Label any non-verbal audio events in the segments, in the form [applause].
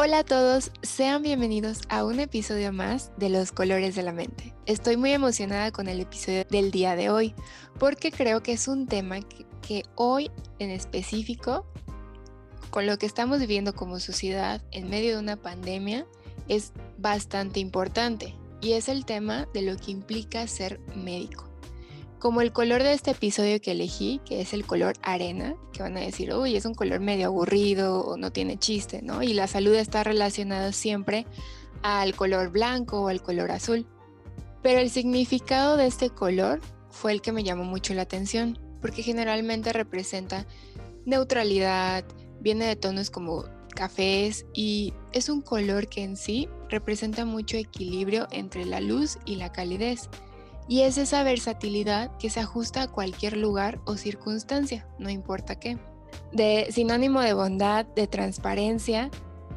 Hola a todos, sean bienvenidos a un episodio más de Los Colores de la Mente. Estoy muy emocionada con el episodio del día de hoy porque creo que es un tema que, hoy en específico, con lo que estamos viviendo como sociedad en medio de una pandemia, es bastante importante y es el tema de lo que implica ser médico. Como el color de este episodio que elegí, que es el color arena, que van a decir, uy, es un color medio aburrido o no tiene chiste, ¿no? Y la salud está relacionada siempre al color blanco o al color azul. Pero el significado de este color fue el que me llamó mucho la atención, porque generalmente representa neutralidad, viene de tonos como cafés y es un color que en sí representa mucho equilibrio entre la luz y la calidez. Y es esa versatilidad que se ajusta a cualquier lugar o circunstancia, no importa qué. De sinónimo de bondad, de transparencia,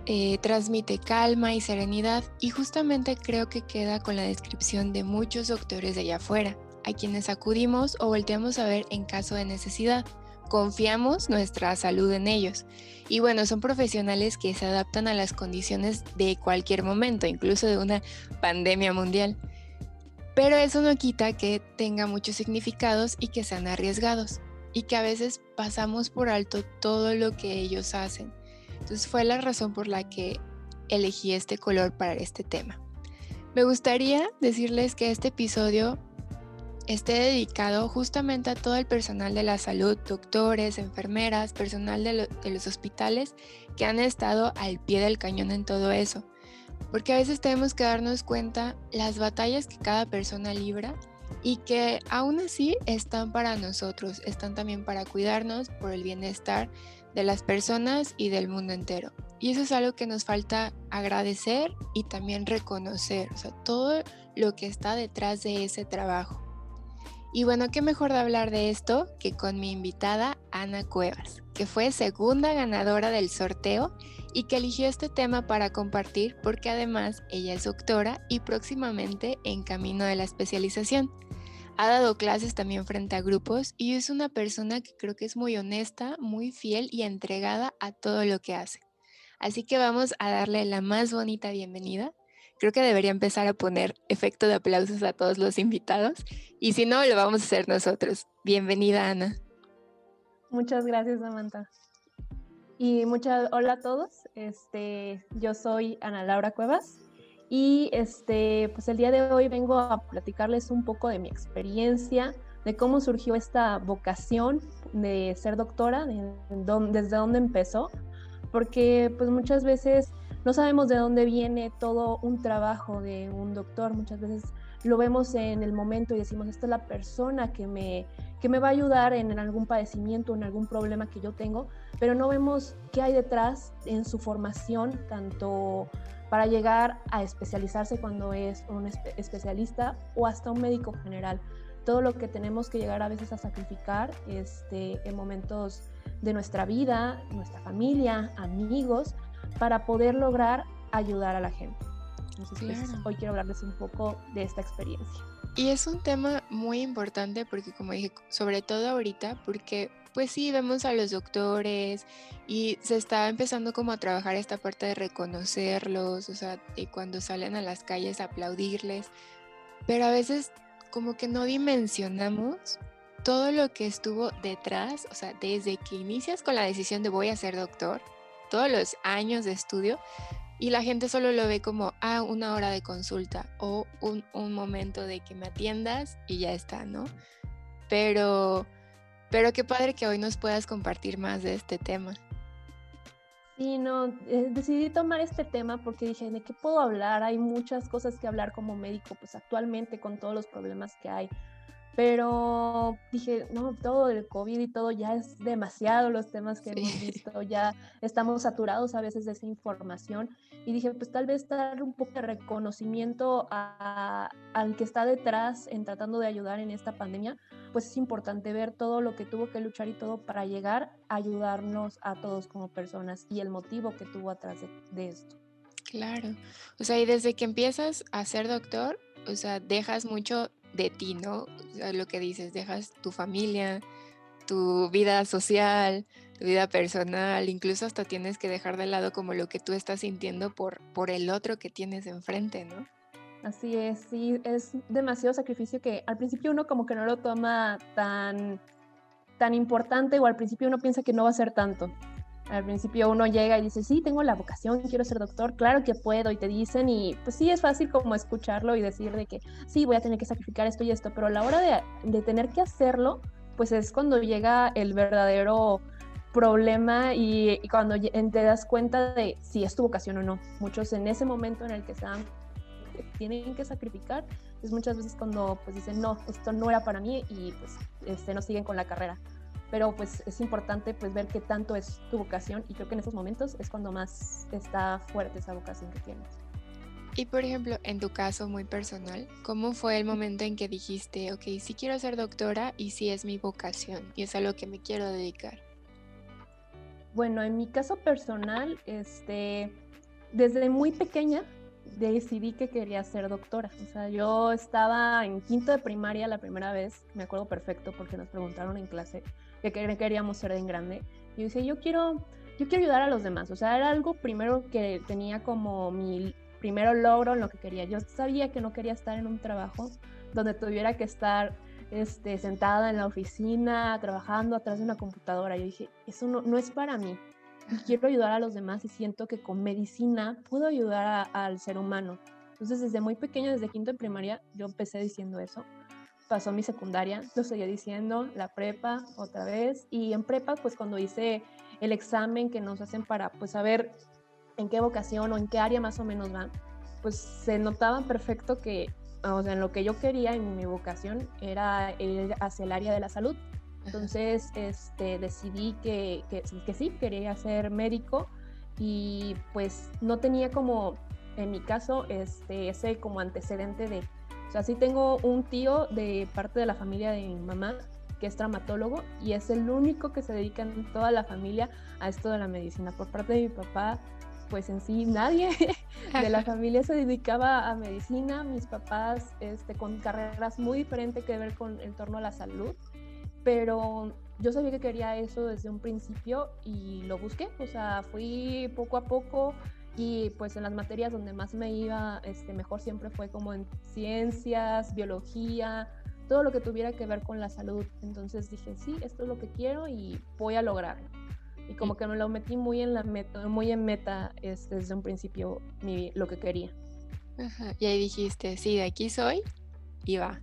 eh, transmite calma y serenidad y justamente creo que queda con la descripción de muchos doctores de allá afuera, a quienes acudimos o volteamos a ver en caso de necesidad. Confiamos nuestra salud en ellos. Y bueno, son profesionales que se adaptan a las condiciones de cualquier momento, incluso de una pandemia mundial. Pero eso no quita que tenga muchos significados y que sean arriesgados y que a veces pasamos por alto todo lo que ellos hacen. Entonces fue la razón por la que elegí este color para este tema. Me gustaría decirles que este episodio esté dedicado justamente a todo el personal de la salud, doctores, enfermeras, personal de, de los hospitales que han estado al pie del cañón en todo eso porque a veces tenemos que darnos cuenta las batallas que cada persona libra y que aún así están para nosotros, están también para cuidarnos por el bienestar de las personas y del mundo entero. Y eso es algo que nos falta agradecer y también reconocer, o sea, todo lo que está detrás de ese trabajo. Y bueno, qué mejor de hablar de esto que con mi invitada Ana Cuevas, que fue segunda ganadora del sorteo y que eligió este tema para compartir porque además ella es doctora y próximamente en camino de la especialización. Ha dado clases también frente a grupos y es una persona que creo que es muy honesta, muy fiel y entregada a todo lo que hace. Así que vamos a darle la más bonita bienvenida. Creo que debería empezar a poner efecto de aplausos a todos los invitados y si no, lo vamos a hacer nosotros. Bienvenida, Ana. Muchas gracias, Samantha. Y muchas hola a todos. Este, yo soy Ana Laura Cuevas y este, pues el día de hoy vengo a platicarles un poco de mi experiencia, de cómo surgió esta vocación de ser doctora, desde dónde empezó, porque pues muchas veces no sabemos de dónde viene todo un trabajo de un doctor, muchas veces lo vemos en el momento y decimos, esta es la persona que me, que me va a ayudar en, algún padecimiento, en algún problema que yo tengo, pero no vemos qué hay detrás en su formación, tanto para llegar a especializarse cuando es un especialista o hasta un médico general. Todo lo que tenemos que llegar a veces a sacrificar este, en momentos de nuestra vida, nuestra familia, amigos, para poder lograr ayudar a la gente. Entonces, pues, hoy quiero hablarles un poco de esta experiencia. Y es un tema muy importante porque, como dije, sobre todo ahorita, porque pues sí, vemos a los doctores y se está empezando como a trabajar esta parte de reconocerlos, o sea, de cuando salen a las calles aplaudirles, pero a veces como que no dimensionamos todo lo que estuvo detrás, o sea, desde que inicias con la decisión de voy a ser doctor, todos los años de estudio, y la gente solo lo ve como, ah, una hora de consulta o un, un momento de que me atiendas y ya está, ¿no? Pero, pero qué padre que hoy nos puedas compartir más de este tema. Sí, no, eh, decidí tomar este tema porque dije, ¿de qué puedo hablar? Hay muchas cosas que hablar como médico, pues actualmente con todos los problemas que hay pero dije, no, todo el COVID y todo ya es demasiado los temas que hemos visto, ya estamos saturados a veces de esa información y dije, pues tal vez dar un poco de reconocimiento al que está detrás en tratando de ayudar en esta pandemia, pues es importante ver todo lo que tuvo que luchar y todo para llegar a ayudarnos a todos como personas y el motivo que tuvo atrás de, esto. Claro, o sea, y desde que empiezas a ser doctor, o sea, dejas mucho de ti, ¿no? Lo que dices, dejas tu familia, tu vida social, tu vida personal, incluso hasta tienes que dejar de lado como lo que tú estás sintiendo por, por el otro que tienes enfrente, ¿no? Así es, sí, es demasiado sacrificio que al principio uno como que no lo toma tan, tan importante o al principio uno piensa que no va a ser tanto. Al principio uno llega y dice, sí, tengo la vocación, quiero ser doctor, claro que puedo, y te dicen, y pues sí, es fácil como escucharlo y decir de que sí, voy a tener que sacrificar esto y esto, pero a la hora de, de tener que hacerlo, pues es cuando llega el verdadero problema y, cuando te das cuenta de si es tu vocación o no. Muchos en ese momento en el que están, tienen que sacrificar, es muchas veces cuando pues dicen, no, esto no era para mí y pues este, no siguen con la carrera pero pues es importante pues ver qué tanto es tu vocación y creo que en esos momentos es cuando más está fuerte esa vocación que tienes. Y por ejemplo, en tu caso muy personal, ¿cómo fue el momento en que dijiste, ok, sí quiero ser doctora y sí es mi vocación y es a lo que me quiero dedicar? Bueno, en mi caso personal, este, desde muy pequeña decidí que quería ser doctora. O sea, yo estaba en quinto de primaria la primera vez, me acuerdo perfecto porque nos preguntaron en clase que queríamos ser en grande. Y yo dije, yo quiero, yo quiero ayudar a los demás. O sea, era algo primero que tenía como mi primero logro en lo que quería. Yo sabía que no quería estar en un trabajo donde tuviera que estar este, sentada en la oficina, trabajando atrás de una computadora. Yo dije, eso no, no es para mí. quiero ayudar a los demás y siento que con medicina puedo ayudar al ser humano. Entonces, desde muy pequeña, desde quinto de primaria, yo empecé diciendo eso pasó mi secundaria, lo seguía diciendo, la prepa otra vez, y en prepa, pues cuando hice el examen que nos hacen para pues saber en qué vocación o en qué área más o menos van, pues se notaba perfecto que, o sea, en lo que yo quería en mi vocación era ir hacia el área de la salud. Entonces, este, decidí que, que, que sí, quería ser médico y pues no tenía como, en mi caso, este, ese como antecedente de o sea, sí tengo un tío de parte de la familia de mi mamá que es traumatólogo y es el único que se dedica en toda la familia a esto de la medicina. Por parte de mi papá, pues en sí nadie [laughs] de la familia se dedicaba a medicina. Mis papás este, con carreras muy diferentes que ver con el torno a la salud, pero yo sabía que quería eso desde un principio y lo busqué. O sea, fui poco a poco y pues en las materias donde más me iba este, mejor siempre fue como en ciencias, biología, todo lo que tuviera que ver con la salud. Entonces dije, sí, esto es lo que quiero y voy a lograrlo. Y como que me lo metí muy en la meta, muy en meta este, desde un principio mi, lo que quería. Y ahí dijiste, sí, de aquí soy y va.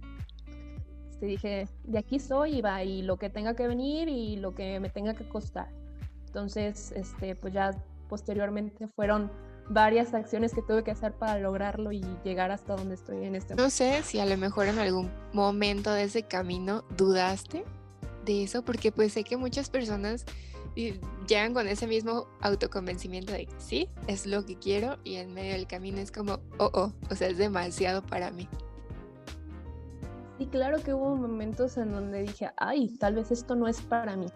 Te dije, de aquí soy y va, y lo que tenga que venir y lo que me tenga que costar. Entonces, este, pues ya posteriormente fueron varias acciones que tuve que hacer para lograrlo y llegar hasta donde estoy en este momento. No sé si a lo mejor en algún momento de ese camino dudaste de eso, porque pues sé que muchas personas eh, llegan con ese mismo autoconvencimiento de sí, es lo que quiero y en medio del camino es como, oh, oh, o sea, es demasiado para mí. Y claro que hubo momentos en donde dije, ay, tal vez esto no es para mí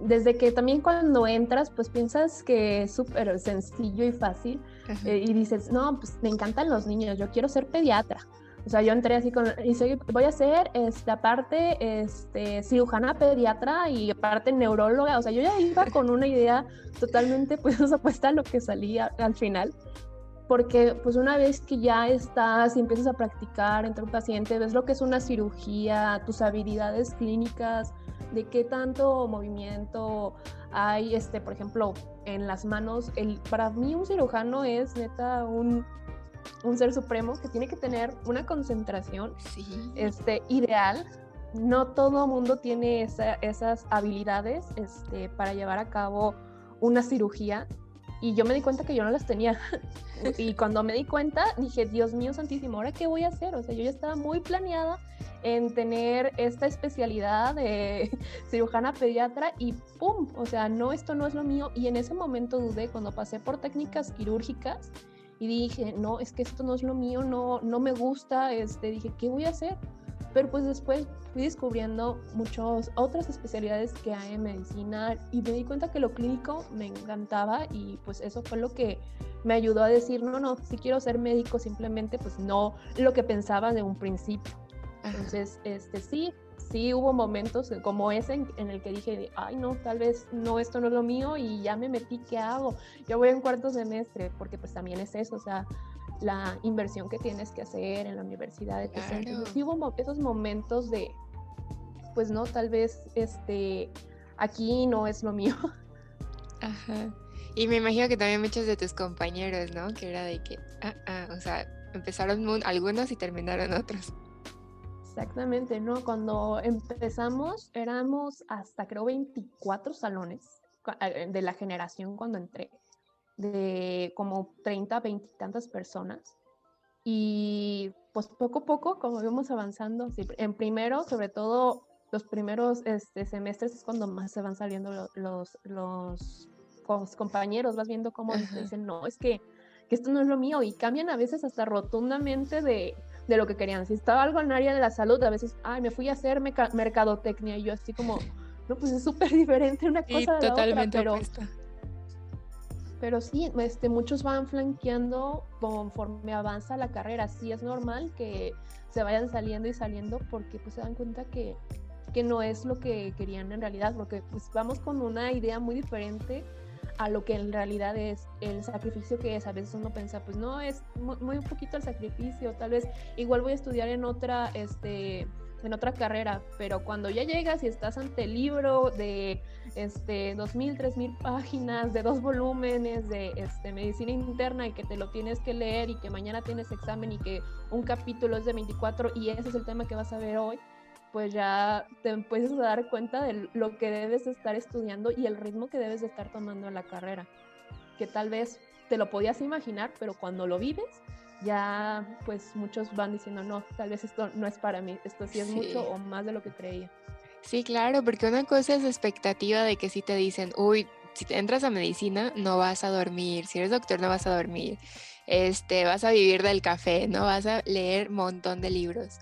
desde que también cuando entras, pues piensas que es súper sencillo y fácil eh, y dices, no, pues me encantan los niños, yo quiero ser pediatra. O sea, yo entré así con, y soy, voy a ser, este, aparte, este, cirujana pediatra y aparte neuróloga. O sea, yo ya iba [laughs] con una idea totalmente, pues, [laughs] opuesta a lo que salía al final. Porque, pues, una vez que ya estás y empiezas a practicar entre un paciente, ves lo que es una cirugía, tus habilidades clínicas, de qué tanto movimiento hay, este, por ejemplo, en las manos. El, para mí un cirujano es neta un, un ser supremo que tiene que tener una concentración este, ideal. No todo mundo tiene esas habilidades este, para llevar a cabo una cirugía y yo me di cuenta que yo no las tenía. [laughs] y cuando me di cuenta, dije, Dios mío santísimo, ¿ahora qué voy a hacer? O sea, yo ya estaba muy planeada en tener esta especialidad de [laughs] cirujana pediatra y ¡pum! O sea, no, esto no es lo mío. Y en ese momento dudé cuando pasé por técnicas quirúrgicas y dije, no, es que esto no es lo mío, no, no me gusta, este, dije, ¿qué voy a hacer? Pero pues después fui descubriendo muchas otras especialidades que hay en medicina y me di cuenta que lo clínico me encantaba y pues eso fue lo que me ayudó a decir, no, no, si quiero ser médico simplemente pues no lo que pensaba de un principio. Entonces, este sí, sí hubo momentos como ese en, el que dije, ay no, tal vez no, esto no es lo mío y ya me metí, ¿qué hago? Yo voy en cuarto semestre, porque pues también es eso, o sea, la inversión que tienes que hacer en la universidad, etc. Entonces, sí hubo esos momentos de, pues no, tal vez este, aquí no es lo mío. [laughs] Ajá. Y me imagino que también muchos de tus compañeros, ¿no? Que era de que, ah, ah, o sea, empezaron algunos y terminaron otros. Exactamente, ¿no? Cuando empezamos éramos hasta creo 24 salones eh, de la generación cuando entré, de como 30, 20 y tantas personas. Y pues poco a poco, como íbamos avanzando, en primero, sobre todo los primeros este, semestres es cuando más se van saliendo los, los, los compañeros, vas viendo cómo dicen, no, es que, que esto no es lo mío y cambian a veces hasta rotundamente de, de lo que querían. Si estaba algo en el área de la salud, a veces, ay, me fui a hacer mercadotecnia y yo así como, no, pues es súper [laughs] diferente una cosa de totalmente la otra, pero, pero sí, este, muchos van flanqueando conforme avanza la carrera. Sí es normal que se vayan saliendo y saliendo porque pues se dan cuenta que, que no es lo que querían en realidad, porque pues vamos con una idea muy diferente a lo que en realidad es el sacrificio que es. A veces uno piensa, pues no, es muy, un poquito el sacrificio, tal vez igual voy a estudiar en otra, este, en otra carrera, pero cuando ya llegas y estás ante el libro de este, 2.000, 3.000 páginas, de dos volúmenes de este, medicina interna y que te lo tienes que leer y que mañana tienes examen y que un capítulo es de 24 y ese es el tema que vas a ver hoy, pues ya te empiezas a dar cuenta de lo que debes estar estudiando y el ritmo que debes de estar tomando en la carrera, que tal vez te lo podías imaginar, pero cuando lo vives, ya pues muchos van diciendo, no, tal vez esto no es para mí, esto sí es mucho o más de lo que creía. Sí, claro, porque una cosa es expectativa de que si te dicen, uy, si te entras a medicina no vas a dormir, si eres doctor no vas a dormir, este, vas a vivir del café, no vas a leer un montón de libros.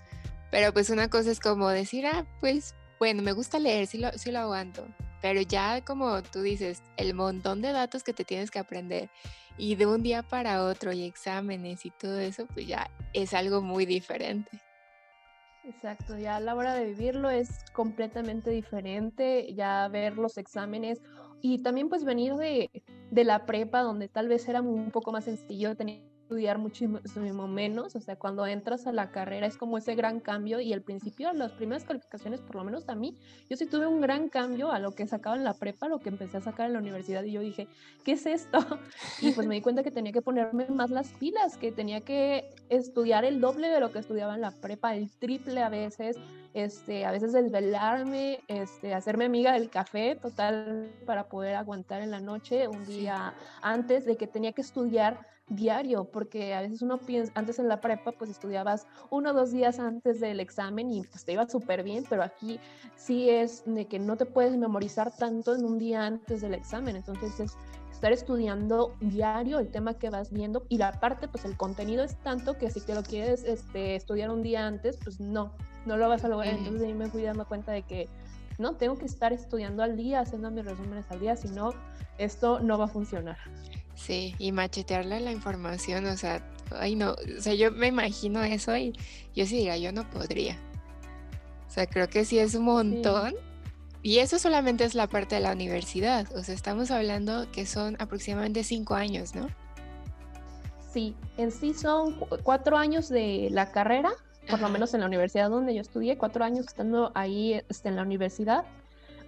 Pero pues una cosa es como decir, ah, pues bueno, me gusta leer, sí lo, sí lo aguanto. Pero ya como tú dices, el montón de datos que te tienes que aprender y de un día para otro y exámenes y todo eso, pues ya es algo muy diferente. Exacto, ya a la hora de vivirlo es completamente diferente, ya ver los exámenes y también pues venir de, de la prepa donde tal vez era un poco más sencillo, tener estudiar muchísimo menos, o sea, cuando entras a la carrera es como ese gran cambio y al principio, las primeras calificaciones, por lo menos a mí, yo sí tuve un gran cambio a lo que sacaba en la prepa, lo que empecé a sacar en la universidad y yo dije, ¿qué es esto? [laughs] Y pues me di cuenta que tenía que ponerme más las pilas, que tenía que estudiar el doble de lo que estudiaba en la prepa, el triple a veces, este, a veces desvelarme, este, hacerme amiga del café total para poder aguantar en la noche un día antes de que tenía que estudiar diario, porque a veces uno piensa, antes en la prepa, pues estudiabas uno o dos días antes del examen y pues te iba súper bien, pero aquí sí es de que no te puedes memorizar tanto en un día antes del examen, entonces es estar estudiando diario el tema que vas viendo y la parte, pues el contenido es tanto que si te lo quieres este, estudiar un día antes, pues no, no lo vas a lograr, entonces ahí me fui dando cuenta de que no, tengo que estar estudiando al día, haciendo mis resúmenes al día, si no, esto no va a funcionar. Sí, y machetearle la información, o sea, ay no, o sea, yo me imagino eso y yo sí diría, yo no podría. O sea, creo que sí es un montón. Y eso solamente es la parte de la universidad, o sea, estamos hablando que son aproximadamente cinco años, ¿no? Sí, en sí son cuatro años de la carrera, por lo menos en la universidad donde yo estudié, cuatro años estando ahí este, en la universidad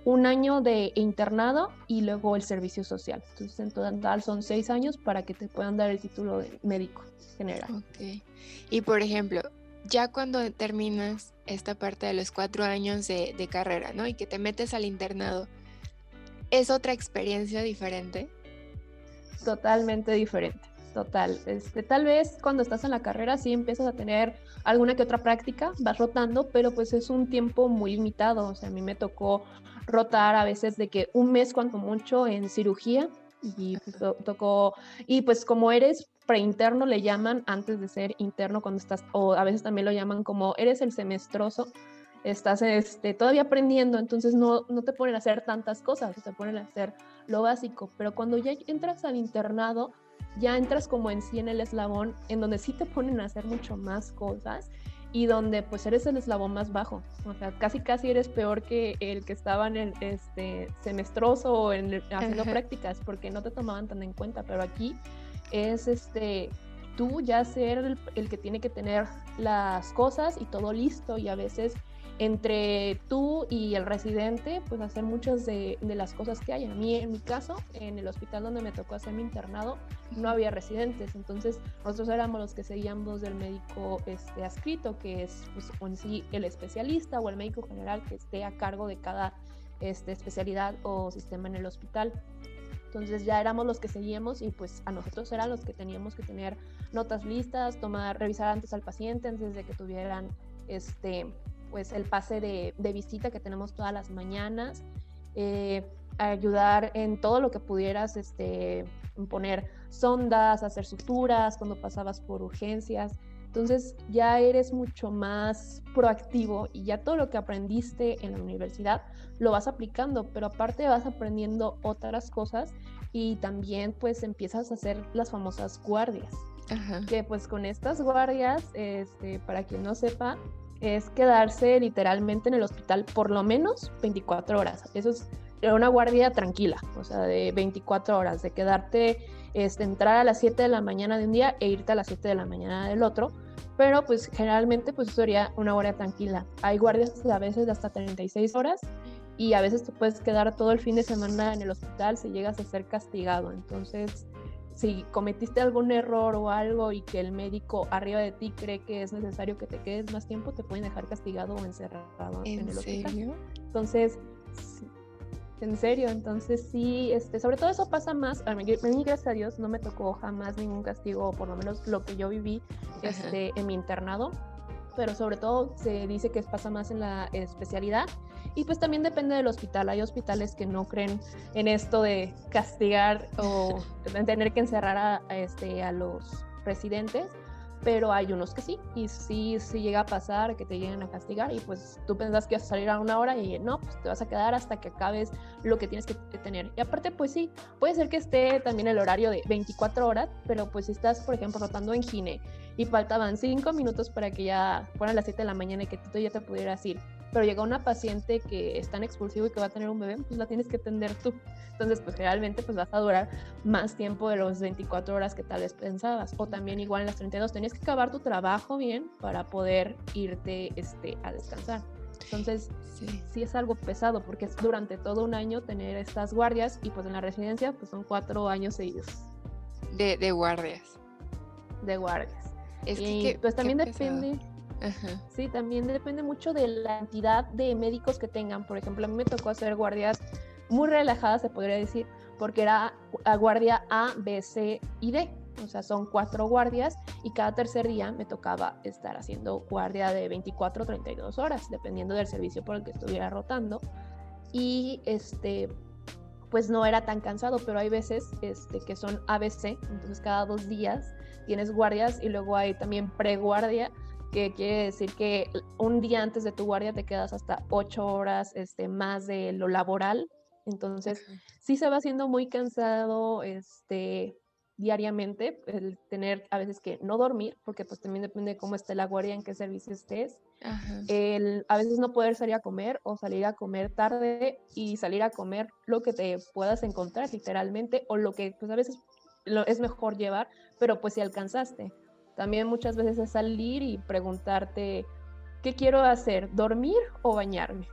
un año de internado y luego el servicio social. Entonces, en total son seis años para que te puedan dar el título de médico general. Ok. Y por ejemplo, ya cuando terminas esta parte de los cuatro años de, carrera, ¿no? Y que te metes al internado, ¿es otra experiencia diferente? Totalmente diferente, total. Este, tal vez cuando estás en la carrera sí empiezas a tener alguna que otra práctica, vas rotando, pero pues es un tiempo muy limitado. O sea, a mí me tocó rotar a veces de que un mes cuanto mucho en cirugía y pues, tocó, y pues como eres preinterno le llaman antes de ser interno cuando estás, o a veces también lo llaman como eres el semestroso, estás este, todavía aprendiendo, entonces no, no te ponen a hacer tantas cosas, te ponen a hacer lo básico, pero cuando ya entras al internado, ya entras como en sí en el eslabón, en donde sí te ponen a hacer mucho más cosas y donde pues eres el eslabón más bajo, o sea, casi casi eres peor que el que estaba en el este, semestroso o en haciendo prácticas, porque no te tomaban tan en cuenta, pero aquí es este tú ya ser el, el, que tiene que tener las cosas y todo listo y a veces entre tú y el residente, pues hacer muchas de, las cosas que hay. A mí, en mi caso, en el hospital donde me tocó hacer mi internado, no había residentes, entonces nosotros éramos los que seguíamos del médico este, adscrito, que es pues, en sí el especialista o el médico general que esté a cargo de cada este, especialidad o sistema en el hospital. Entonces ya éramos los que seguíamos y pues a nosotros eran los que teníamos que tener notas listas, tomar, revisar antes al paciente antes de que tuvieran este, pues el pase de, visita que tenemos todas las mañanas, eh, ayudar en todo lo que pudieras este, poner sondas, hacer suturas cuando pasabas por urgencias. Entonces ya eres mucho más proactivo y ya todo lo que aprendiste en la universidad lo vas aplicando, pero aparte vas aprendiendo otras cosas y también pues empiezas a hacer las famosas guardias. Que pues con estas guardias, este, para quien no sepa, es quedarse literalmente en el hospital por lo menos 24 horas. Eso es una guardia tranquila, o sea, de 24 horas, de quedarte, este, entrar a las 7 de la mañana de un día e irte a las 7 de la mañana del otro, pero pues generalmente pues eso sería una guardia tranquila. Hay guardias a veces de hasta 36 horas y a veces te puedes quedar todo el fin de semana en el hospital si llegas a ser castigado, entonces si cometiste algún error o algo y que el médico arriba de ti cree que es necesario que te quedes más tiempo, te pueden dejar castigado o encerrado en, el hospital. Entonces, en serio, entonces sí, este, sobre todo eso pasa más, a mí, gracias a Dios no me tocó jamás ningún castigo, o por lo menos lo que yo viví este, en mi internado, pero sobre todo se dice que pasa más en la especialidad y pues también depende del hospital. Hay hospitales que no creen en esto de castigar o [laughs] tener que encerrar a, este, a los residentes, pero hay unos que sí, y sí, sí llega a pasar que te lleguen a castigar y pues tú pensás que vas a salir a una hora y no, pues te vas a quedar hasta que acabes lo que tienes que tener. Y aparte, pues sí, puede ser que esté también el horario de 24 horas, pero pues si estás, por ejemplo, rotando en gine y faltaban 5 minutos para que ya fueran las 7 de la mañana y que tú ya te pudieras ir, pero llega una paciente que es tan expulsivo y que va a tener un bebé, pues la tienes que atender tú. Entonces, pues realmente pues vas a durar más tiempo de los 24 horas que tal vez pensabas. O también igual en las 32, tenías que acabar tu trabajo bien para poder irte este, a descansar. Entonces, sí. sí. es algo pesado porque es durante todo un año tener estas guardias y pues en la residencia pues son cuatro años seguidos. De, de guardias. De guardias. Es que, pues también depende Sí, también depende mucho de la entidad de médicos que tengan. Por ejemplo, a mí me tocó hacer guardias muy relajadas, se podría decir, porque era guardia A, B, C y D. O sea, son cuatro guardias y cada tercer día me tocaba estar haciendo guardia de 24 o 32 horas, dependiendo del servicio por el que estuviera rotando. Y este, pues no era tan cansado, pero hay veces este, que son ABC, entonces cada dos días tienes guardias y luego hay también preguardia, que quiere decir que un día antes de tu guardia te quedas hasta ocho horas este, más de lo laboral. Entonces, sí se va haciendo muy cansado este, diariamente el tener a veces que no dormir, porque pues también depende de cómo esté la guardia, en qué servicio estés. El, a veces no poder salir a comer o salir a comer tarde y salir a comer lo que te puedas encontrar literalmente o lo que pues a veces lo, es mejor llevar, pero pues si alcanzaste. También muchas veces es salir y preguntarte, ¿qué quiero hacer? ¿Dormir o bañarme?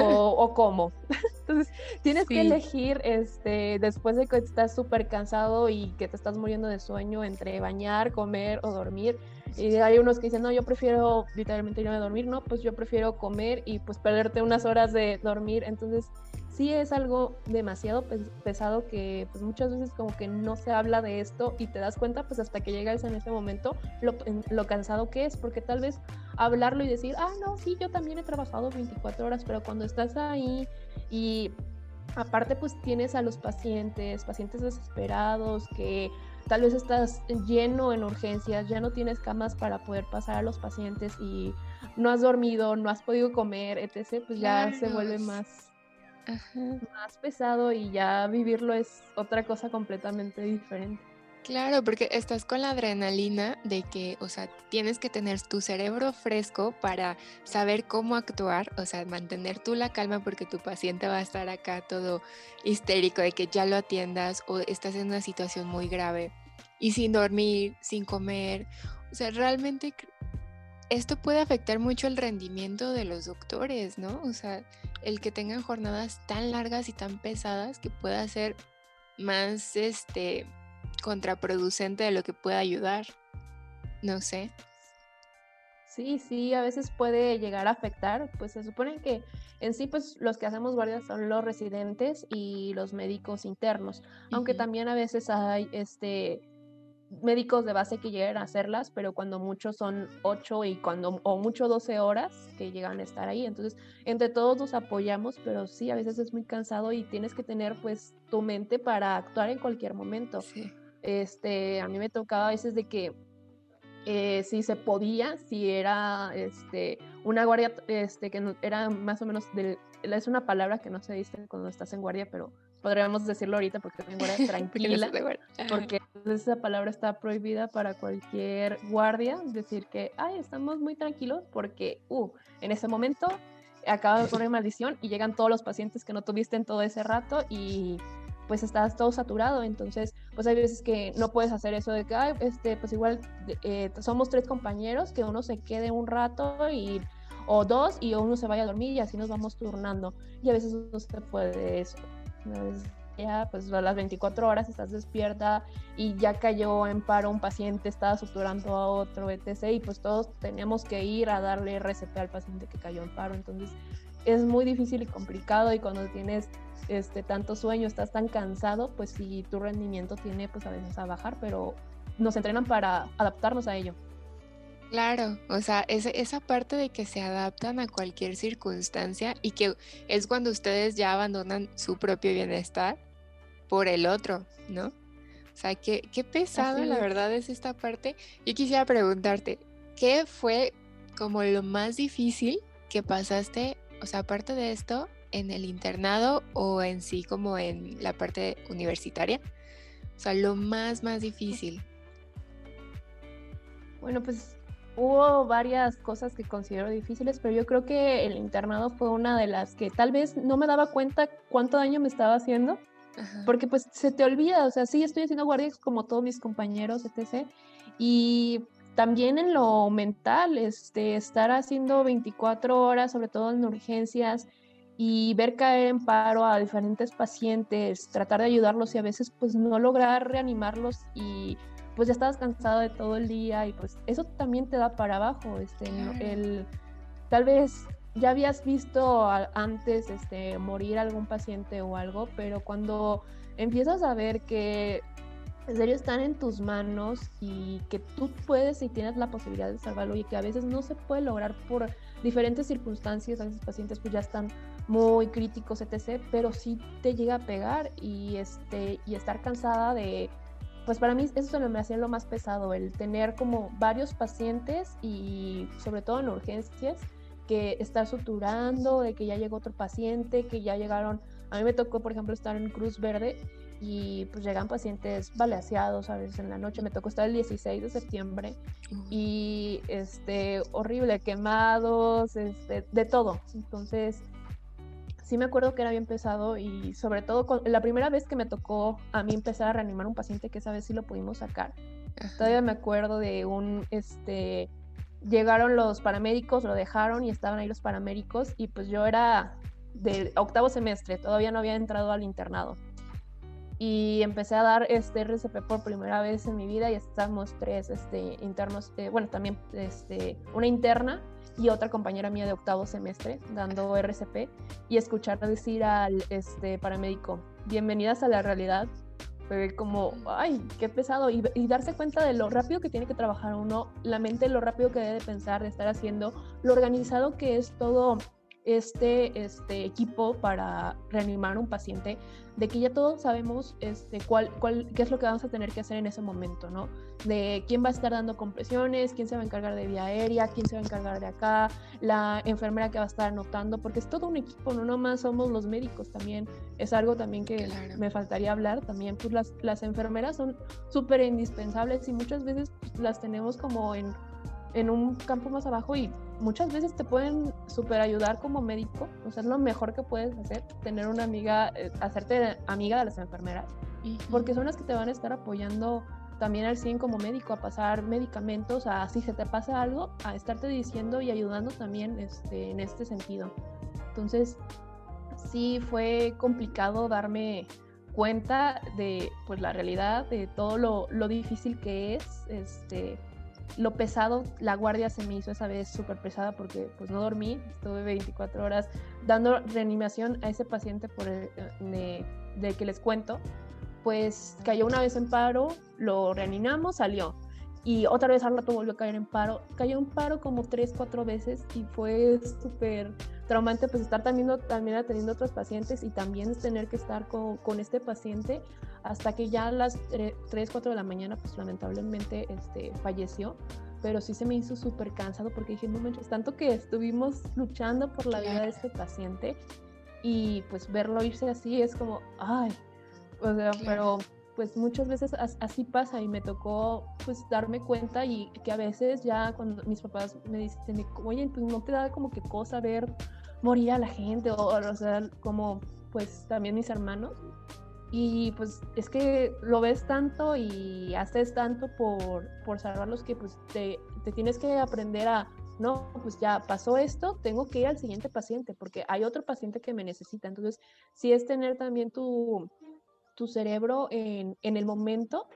o, o, cómo. [laughs] Entonces, tienes que elegir este, después de que estás súper cansado y que te estás muriendo de sueño entre bañar, comer o dormir. Y hay unos que dicen, no, yo prefiero literalmente irme a dormir, no, pues yo prefiero comer y pues perderte unas horas de dormir. Entonces, sí es algo demasiado pesado que pues muchas veces como que no se habla de esto y te das cuenta pues hasta que llegas en ese momento lo, lo cansado que es, porque tal vez hablarlo y decir, ah, no, sí, yo también he trabajado 24 horas, pero cuando estás ahí y aparte pues tienes a los pacientes, pacientes desesperados que tal vez estás lleno en urgencias, ya no tienes camas para poder pasar a los pacientes y no has dormido, no has podido comer, etc., pues ya se vuelve más más pesado y ya vivirlo es otra cosa completamente diferente. Claro, porque estás con la adrenalina de que, o sea, tienes que tener tu cerebro fresco para saber cómo actuar, o sea, mantener tú la calma porque tu paciente va a estar acá todo histérico de que ya lo atiendas o estás en una situación muy grave y sin dormir, sin comer. O sea, realmente esto puede afectar mucho el rendimiento de los doctores, ¿no? O sea, el que tengan jornadas tan largas y tan pesadas que pueda ser más este contraproducente de lo que pueda ayudar. No sé. Sí, sí, a veces puede llegar a afectar, pues se supone que en sí pues los que hacemos guardias son los residentes y los médicos internos, aunque también a veces hay este médicos de base que llegan a hacerlas, pero cuando muchos son 8 y cuando o mucho 12 horas que llegan a estar ahí. Entonces, entre todos nos apoyamos, pero sí, a veces es muy cansado y tienes que tener pues tu mente para actuar en cualquier momento. Este, a mí me tocaba a veces de que eh, si se podía, si era este, una guardia este, que era más o menos, del, es una palabra que no se dice cuando estás en guardia, pero podríamos decirlo ahorita porque tengo guardia [laughs] tranquila, porque esa palabra está prohibida para cualquier guardia, decir que, ay, estamos muy tranquilos porque, uh, en ese momento acaba de poner maldición y llegan todos los pacientes que no tuviste en todo ese rato y pues estás todo saturado, entonces pues hay veces que no puedes hacer eso de que, ay, este, pues igual eh, somos tres compañeros, que uno se quede un rato y o dos y uno se vaya a dormir y así nos vamos turnando y a veces no se puede eso ya pues a las 24 horas estás despierta y ya cayó en paro un paciente, estaba suturando a otro, etc. Y pues todos teníamos que ir a darle RCP al paciente que cayó en paro. Entonces es muy difícil y complicado y cuando tienes este tanto sueño, estás tan cansado, pues si tu rendimiento tiene pues a veces a bajar, pero nos entrenan para adaptarnos a ello. Claro, o sea, esa parte de que se adaptan a cualquier circunstancia y que es cuando ustedes ya abandonan su propio bienestar por el otro, ¿no? O sea, qué, qué pesado la verdad es esta parte. Yo quisiera preguntarte, ¿qué fue como lo más difícil que pasaste, o sea, aparte de esto, en el internado o en sí como en la parte universitaria? O sea, lo más, más difícil. Bueno, pues hubo varias cosas que considero difíciles, pero yo creo que el internado fue una de las que tal vez no me daba cuenta cuánto daño me estaba haciendo, porque pues se te olvida, o sea, sí estoy haciendo guardias como todos mis compañeros, etc. Y también en lo mental, este, estar haciendo 24 horas, sobre todo en urgencias, y ver caer en paro a diferentes pacientes, tratar de ayudarlos y a veces pues no lograr reanimarlos y pues ya estabas cansado de todo el día y pues eso también te da para abajo, este, el, tal vez ya habías visto antes este, morir algún paciente o algo, pero cuando empiezas a ver que en serio están en tus manos y que tú puedes y tienes la posibilidad de salvarlo y que a veces no se puede lograr por diferentes circunstancias, a veces pacientes pues ya están muy críticos, etc., pero sí te llega a pegar y, este, y estar cansada de pues para mí eso me hacía lo más pesado, el tener como varios pacientes y sobre todo en urgencias, que estar suturando, de que ya llegó otro paciente, que ya llegaron, a mí me tocó por ejemplo estar en Cruz Verde y pues llegan pacientes baleaseados a veces en la noche, me tocó estar el 16 de septiembre y este horrible, quemados, este, de todo, entonces sí me acuerdo que era bien pesado y sobre todo la primera vez que me tocó a mí empezar a reanimar un paciente que esa vez sí lo pudimos sacar. Todavía me acuerdo de un, este, llegaron los paramédicos, lo dejaron y estaban ahí los paramédicos y pues yo era de octavo semestre, todavía no había entrado al internado. Y empecé a dar este RCP por primera vez en mi vida y estábamos tres este, internos, eh, bueno, también este, una interna y otra compañera mía de octavo semestre dando RCP y escuchar decir al este, paramédico, bienvenidas a la realidad, fue como, ay, qué pesado. Y, y, darse cuenta de lo rápido que tiene que trabajar uno, la mente, lo rápido que debe pensar, de estar haciendo, lo organizado que es todo este, este equipo para reanimar a un paciente, de que ya todos sabemos este, cuál, cuál, qué es lo que vamos a tener que hacer en ese momento, ¿no? De quién va a estar dando compresiones, quién se va a encargar de vía aérea, quién se va a encargar de acá, la enfermera que va a estar anotando, porque es todo un equipo, no nomás somos los médicos también, es algo también que me faltaría hablar también, pues las, las enfermeras son súper indispensables y muchas veces las tenemos como en en un campo más abajo y muchas veces te pueden super ayudar como médico, o sea, es lo mejor que puedes hacer, tener una amiga, eh, hacerte amiga de las enfermeras, porque son las que te van a estar apoyando también al 100 como médico, a pasar medicamentos, a si se te pasa algo, a estarte diciendo y ayudando también este, en este sentido. Entonces, sí fue complicado darme cuenta de pues la realidad, de todo lo, lo difícil que es, este, lo pesado, la guardia se me hizo esa vez súper pesada porque pues no dormí, estuve 24 horas dando reanimación a ese paciente por el, de, que les cuento, pues cayó una vez en paro, lo reanimamos, salió. Y otra vez al rato volvió a caer en paro. Cayó en paro como tres, cuatro veces y fue súper traumante pues estar también, también atendiendo otros pacientes y también tener que estar con, con este paciente hasta que ya a las 3, 4 de la mañana, pues lamentablemente este, falleció. Pero sí se me hizo súper cansado porque dije, no manches, tanto que estuvimos luchando por la vida de este paciente y pues verlo irse así es como, ay, o sea, pero pues muchas veces así pasa y me tocó pues darme cuenta y que a veces ya cuando mis papás me dicen, oye, pues no te da como que cosa ver morir a la gente o, o sea, como pues también mis hermanos y pues es que lo ves tanto y haces tanto por, por salvarlos que pues te, te, tienes que aprender a, no, pues ya pasó esto, tengo que ir al siguiente paciente porque hay otro paciente que me necesita. Entonces, sí es tener también tu, tu cerebro en, en el momento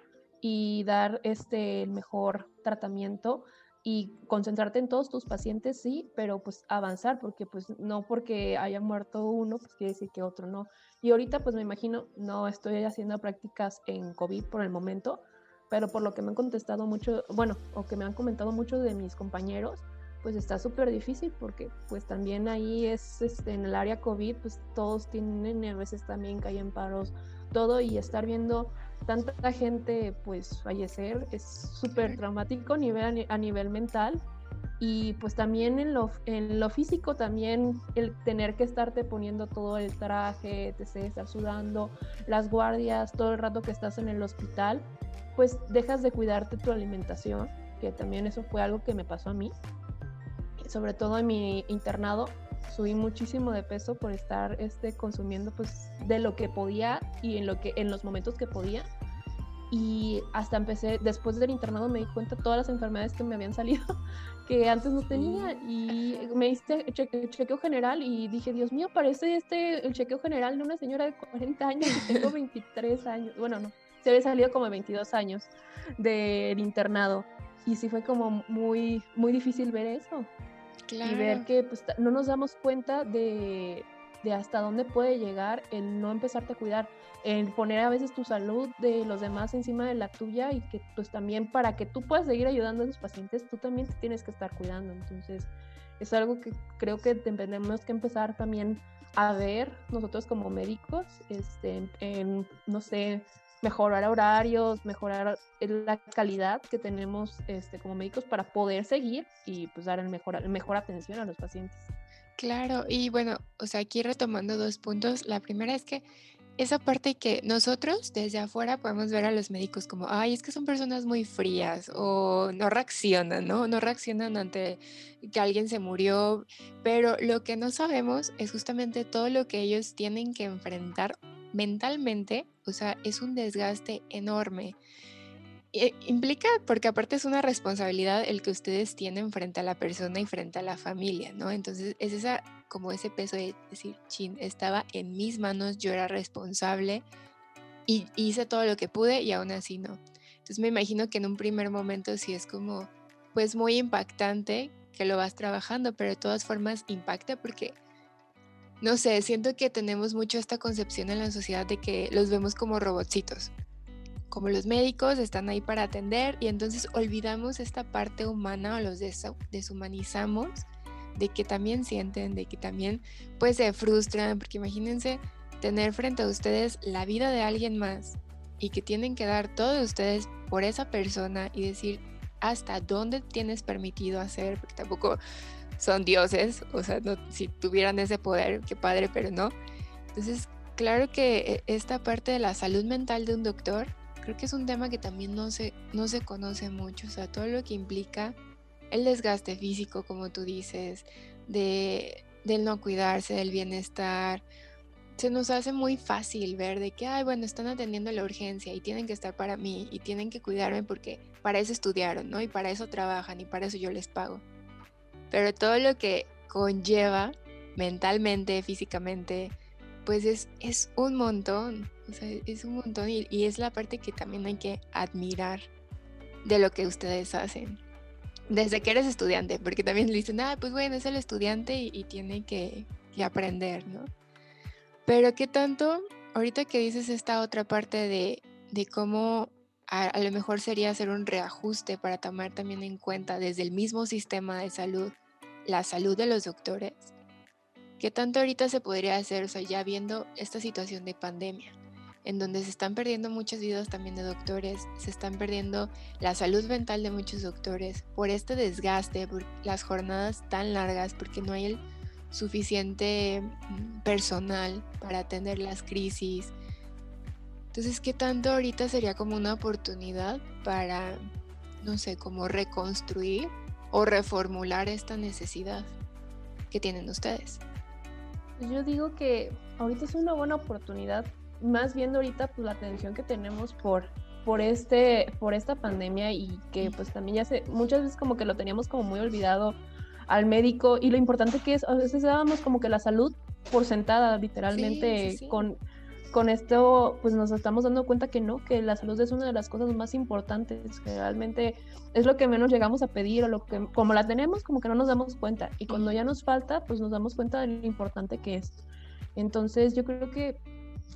y dar este, el mejor tratamiento y concentrarte en todos tus pacientes, sí, pero pues avanzar, porque pues no porque haya muerto uno, pues quiere decir que otro no. Y ahorita pues me imagino, no estoy haciendo prácticas en COVID por el momento, pero por lo que me han contestado mucho, bueno, o que me han comentado muchos de mis compañeros, pues está súper difícil porque pues también ahí es este, en el área COVID, pues todos tienen, a veces también caen paros, todo y estar viendo tanta gente pues fallecer es súper traumático a nivel, a nivel mental. Y pues también en lo, en lo físico también el tener que estarte poniendo todo el traje, estar sudando, las guardias, todo el rato que estás en el hospital, pues dejas de cuidarte tu alimentación, que también eso fue algo que me pasó a mí, sobre todo en mi internado, subí muchísimo de peso por estar este, consumiendo pues de lo que podía y en, lo que, en los momentos que podía. Y hasta empecé, después del internado me di cuenta de todas las enfermedades que me habían salido, [laughs] que antes no tenía. Y me hice chequeo general y dije, Dios mío, parece este el chequeo general de una señora de 40 años y tengo [laughs] 23 años. Bueno, no, se había salido como 22 años del internado. Y sí fue como muy, muy difícil ver eso. Y ver que pues, no nos damos cuenta de, de hasta dónde puede llegar el no empezarte a cuidar, el poner a veces tu salud de los demás encima de la tuya y que pues también para que tú puedas seguir ayudando a esos pacientes, tú también te tienes que estar cuidando. Entonces es algo que creo que tenemos que empezar también a ver nosotros como médicos, este, en, no sé, mejorar horarios, mejorar la calidad que tenemos este, como médicos para poder seguir y pues dar el mejor, mejor atención a los pacientes. Claro, y bueno, o sea, aquí retomando dos puntos. La primera es que esa parte que nosotros desde afuera podemos ver a los médicos como, ay, es que son personas muy frías o no reaccionan, ¿no? No reaccionan ante que alguien se murió, pero lo que no sabemos es justamente todo lo que ellos tienen que enfrentar mentalmente, o sea, es un desgaste enorme. implica, porque aparte es una responsabilidad el que ustedes tienen frente a la persona y frente a la familia, ¿no? Entonces es esa, como ese peso de decir, chin, estaba en mis manos, yo era responsable y hice todo lo que pude y aún así no. Entonces me imagino que en un primer momento sí es como, pues muy impactante que lo vas trabajando, pero de todas formas impacta porque, no sé, siento que tenemos mucho esta concepción en la sociedad de que los vemos como robotcitos como los médicos están ahí para atender y entonces olvidamos esta parte humana o los deshumanizamos de que también sienten, de que también pues se frustran, porque imagínense tener frente a ustedes la vida de alguien más y que tienen que dar todo de ustedes por esa persona y decir hasta dónde tienes permitido hacer, porque tampoco son dioses, o sea, no, si tuvieran ese poder, qué padre, pero no. Entonces, claro que eh, esta parte de la salud mental de un doctor creo que es un tema que también no se, no se conoce mucho, o sea, todo lo que implica el desgaste físico, como tú dices, de, del no cuidarse, del bienestar. Se nos hace muy fácil ver de que, ay, bueno, están atendiendo la urgencia y tienen que estar para mí y tienen que cuidarme porque para eso estudiaron, ¿no? Y para eso trabajan y para eso yo les pago. Pero todo lo que conlleva mentalmente, físicamente, pues es, es un montón. O sea, es un montón y, es la parte que también hay que admirar de lo que ustedes hacen. Desde que eres estudiante, porque también dicen, ah, pues bueno, es el estudiante y, tiene que, aprender, ¿no? Pero qué tanto, ahorita que dices esta otra parte de, cómo a, a, lo mejor sería hacer un reajuste para tomar también en cuenta desde el mismo sistema de salud la salud de los doctores, ¿qué tanto ahorita se podría hacer, o sea, ya viendo esta situación de pandemia? en donde se están perdiendo muchas vidas también de doctores, se están perdiendo la salud mental de muchos doctores por este desgaste, por las jornadas tan largas, porque no hay el suficiente mm, personal para atender las crisis. Entonces, ¿qué tanto ahorita sería como una oportunidad para, no sé, como reconstruir o reformular esta necesidad que tienen ustedes? Yo digo que ahorita es una buena oportunidad más viendo ahorita pues la atención que tenemos por por este por esta pandemia y que pues también ya se muchas veces como que lo teníamos como muy olvidado al médico y lo importante que es a veces dábamos como que la salud por sentada literalmente con con esto pues nos estamos dando cuenta que no, que la salud es una de las cosas más importantes, que realmente es lo que menos llegamos a pedir o lo que como la tenemos como que no nos damos cuenta y cuando ya nos falta pues nos damos cuenta de lo importante que es. Entonces yo creo que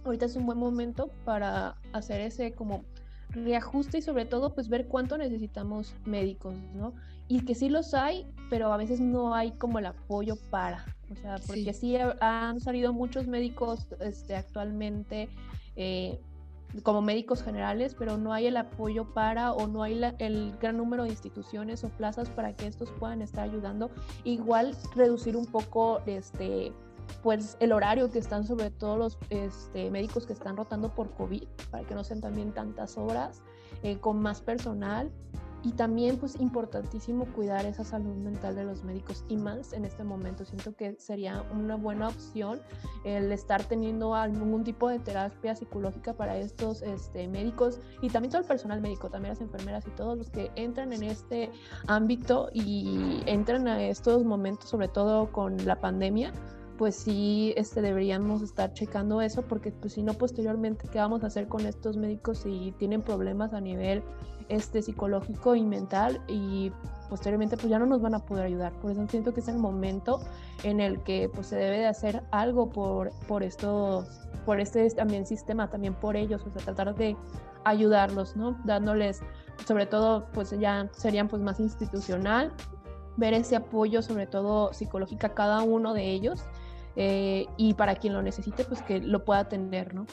ahorita es un buen momento para hacer ese como reajuste y sobre todo pues ver cuánto necesitamos médicos, ¿no? Y que sí los hay, pero a veces no hay como el apoyo para, o sea, porque sí, han salido muchos médicos este, actualmente eh, como médicos generales, pero no hay el apoyo para o no hay el gran número de instituciones o plazas para que estos puedan estar ayudando. Igual reducir un poco este pues el horario que están sobre todo los este, médicos que están rotando por COVID, para que no sean también tantas horas, eh, con más personal. Y también pues importantísimo cuidar esa salud mental de los médicos y más en este momento. Siento que sería una buena opción el estar teniendo algún tipo de terapia psicológica para estos este, médicos y también todo el personal médico, también las enfermeras y todos los que entran en este ámbito y entran a estos momentos, sobre todo con la pandemia, pues sí este, deberíamos estar checando eso porque pues si no posteriormente qué vamos a hacer con estos médicos si tienen problemas a nivel este, psicológico y mental y posteriormente pues ya no nos van a poder ayudar. Por eso siento que es el momento en el que pues se debe de hacer algo por, por estos, por este también sistema, también por ellos, o sea, tratar de ayudarlos, ¿no? Dándoles, sobre todo pues ya serían pues más institucional, ver ese apoyo sobre todo psicológico a cada uno de ellos eh, y para quien lo necesite, pues que lo pueda tener, ¿no?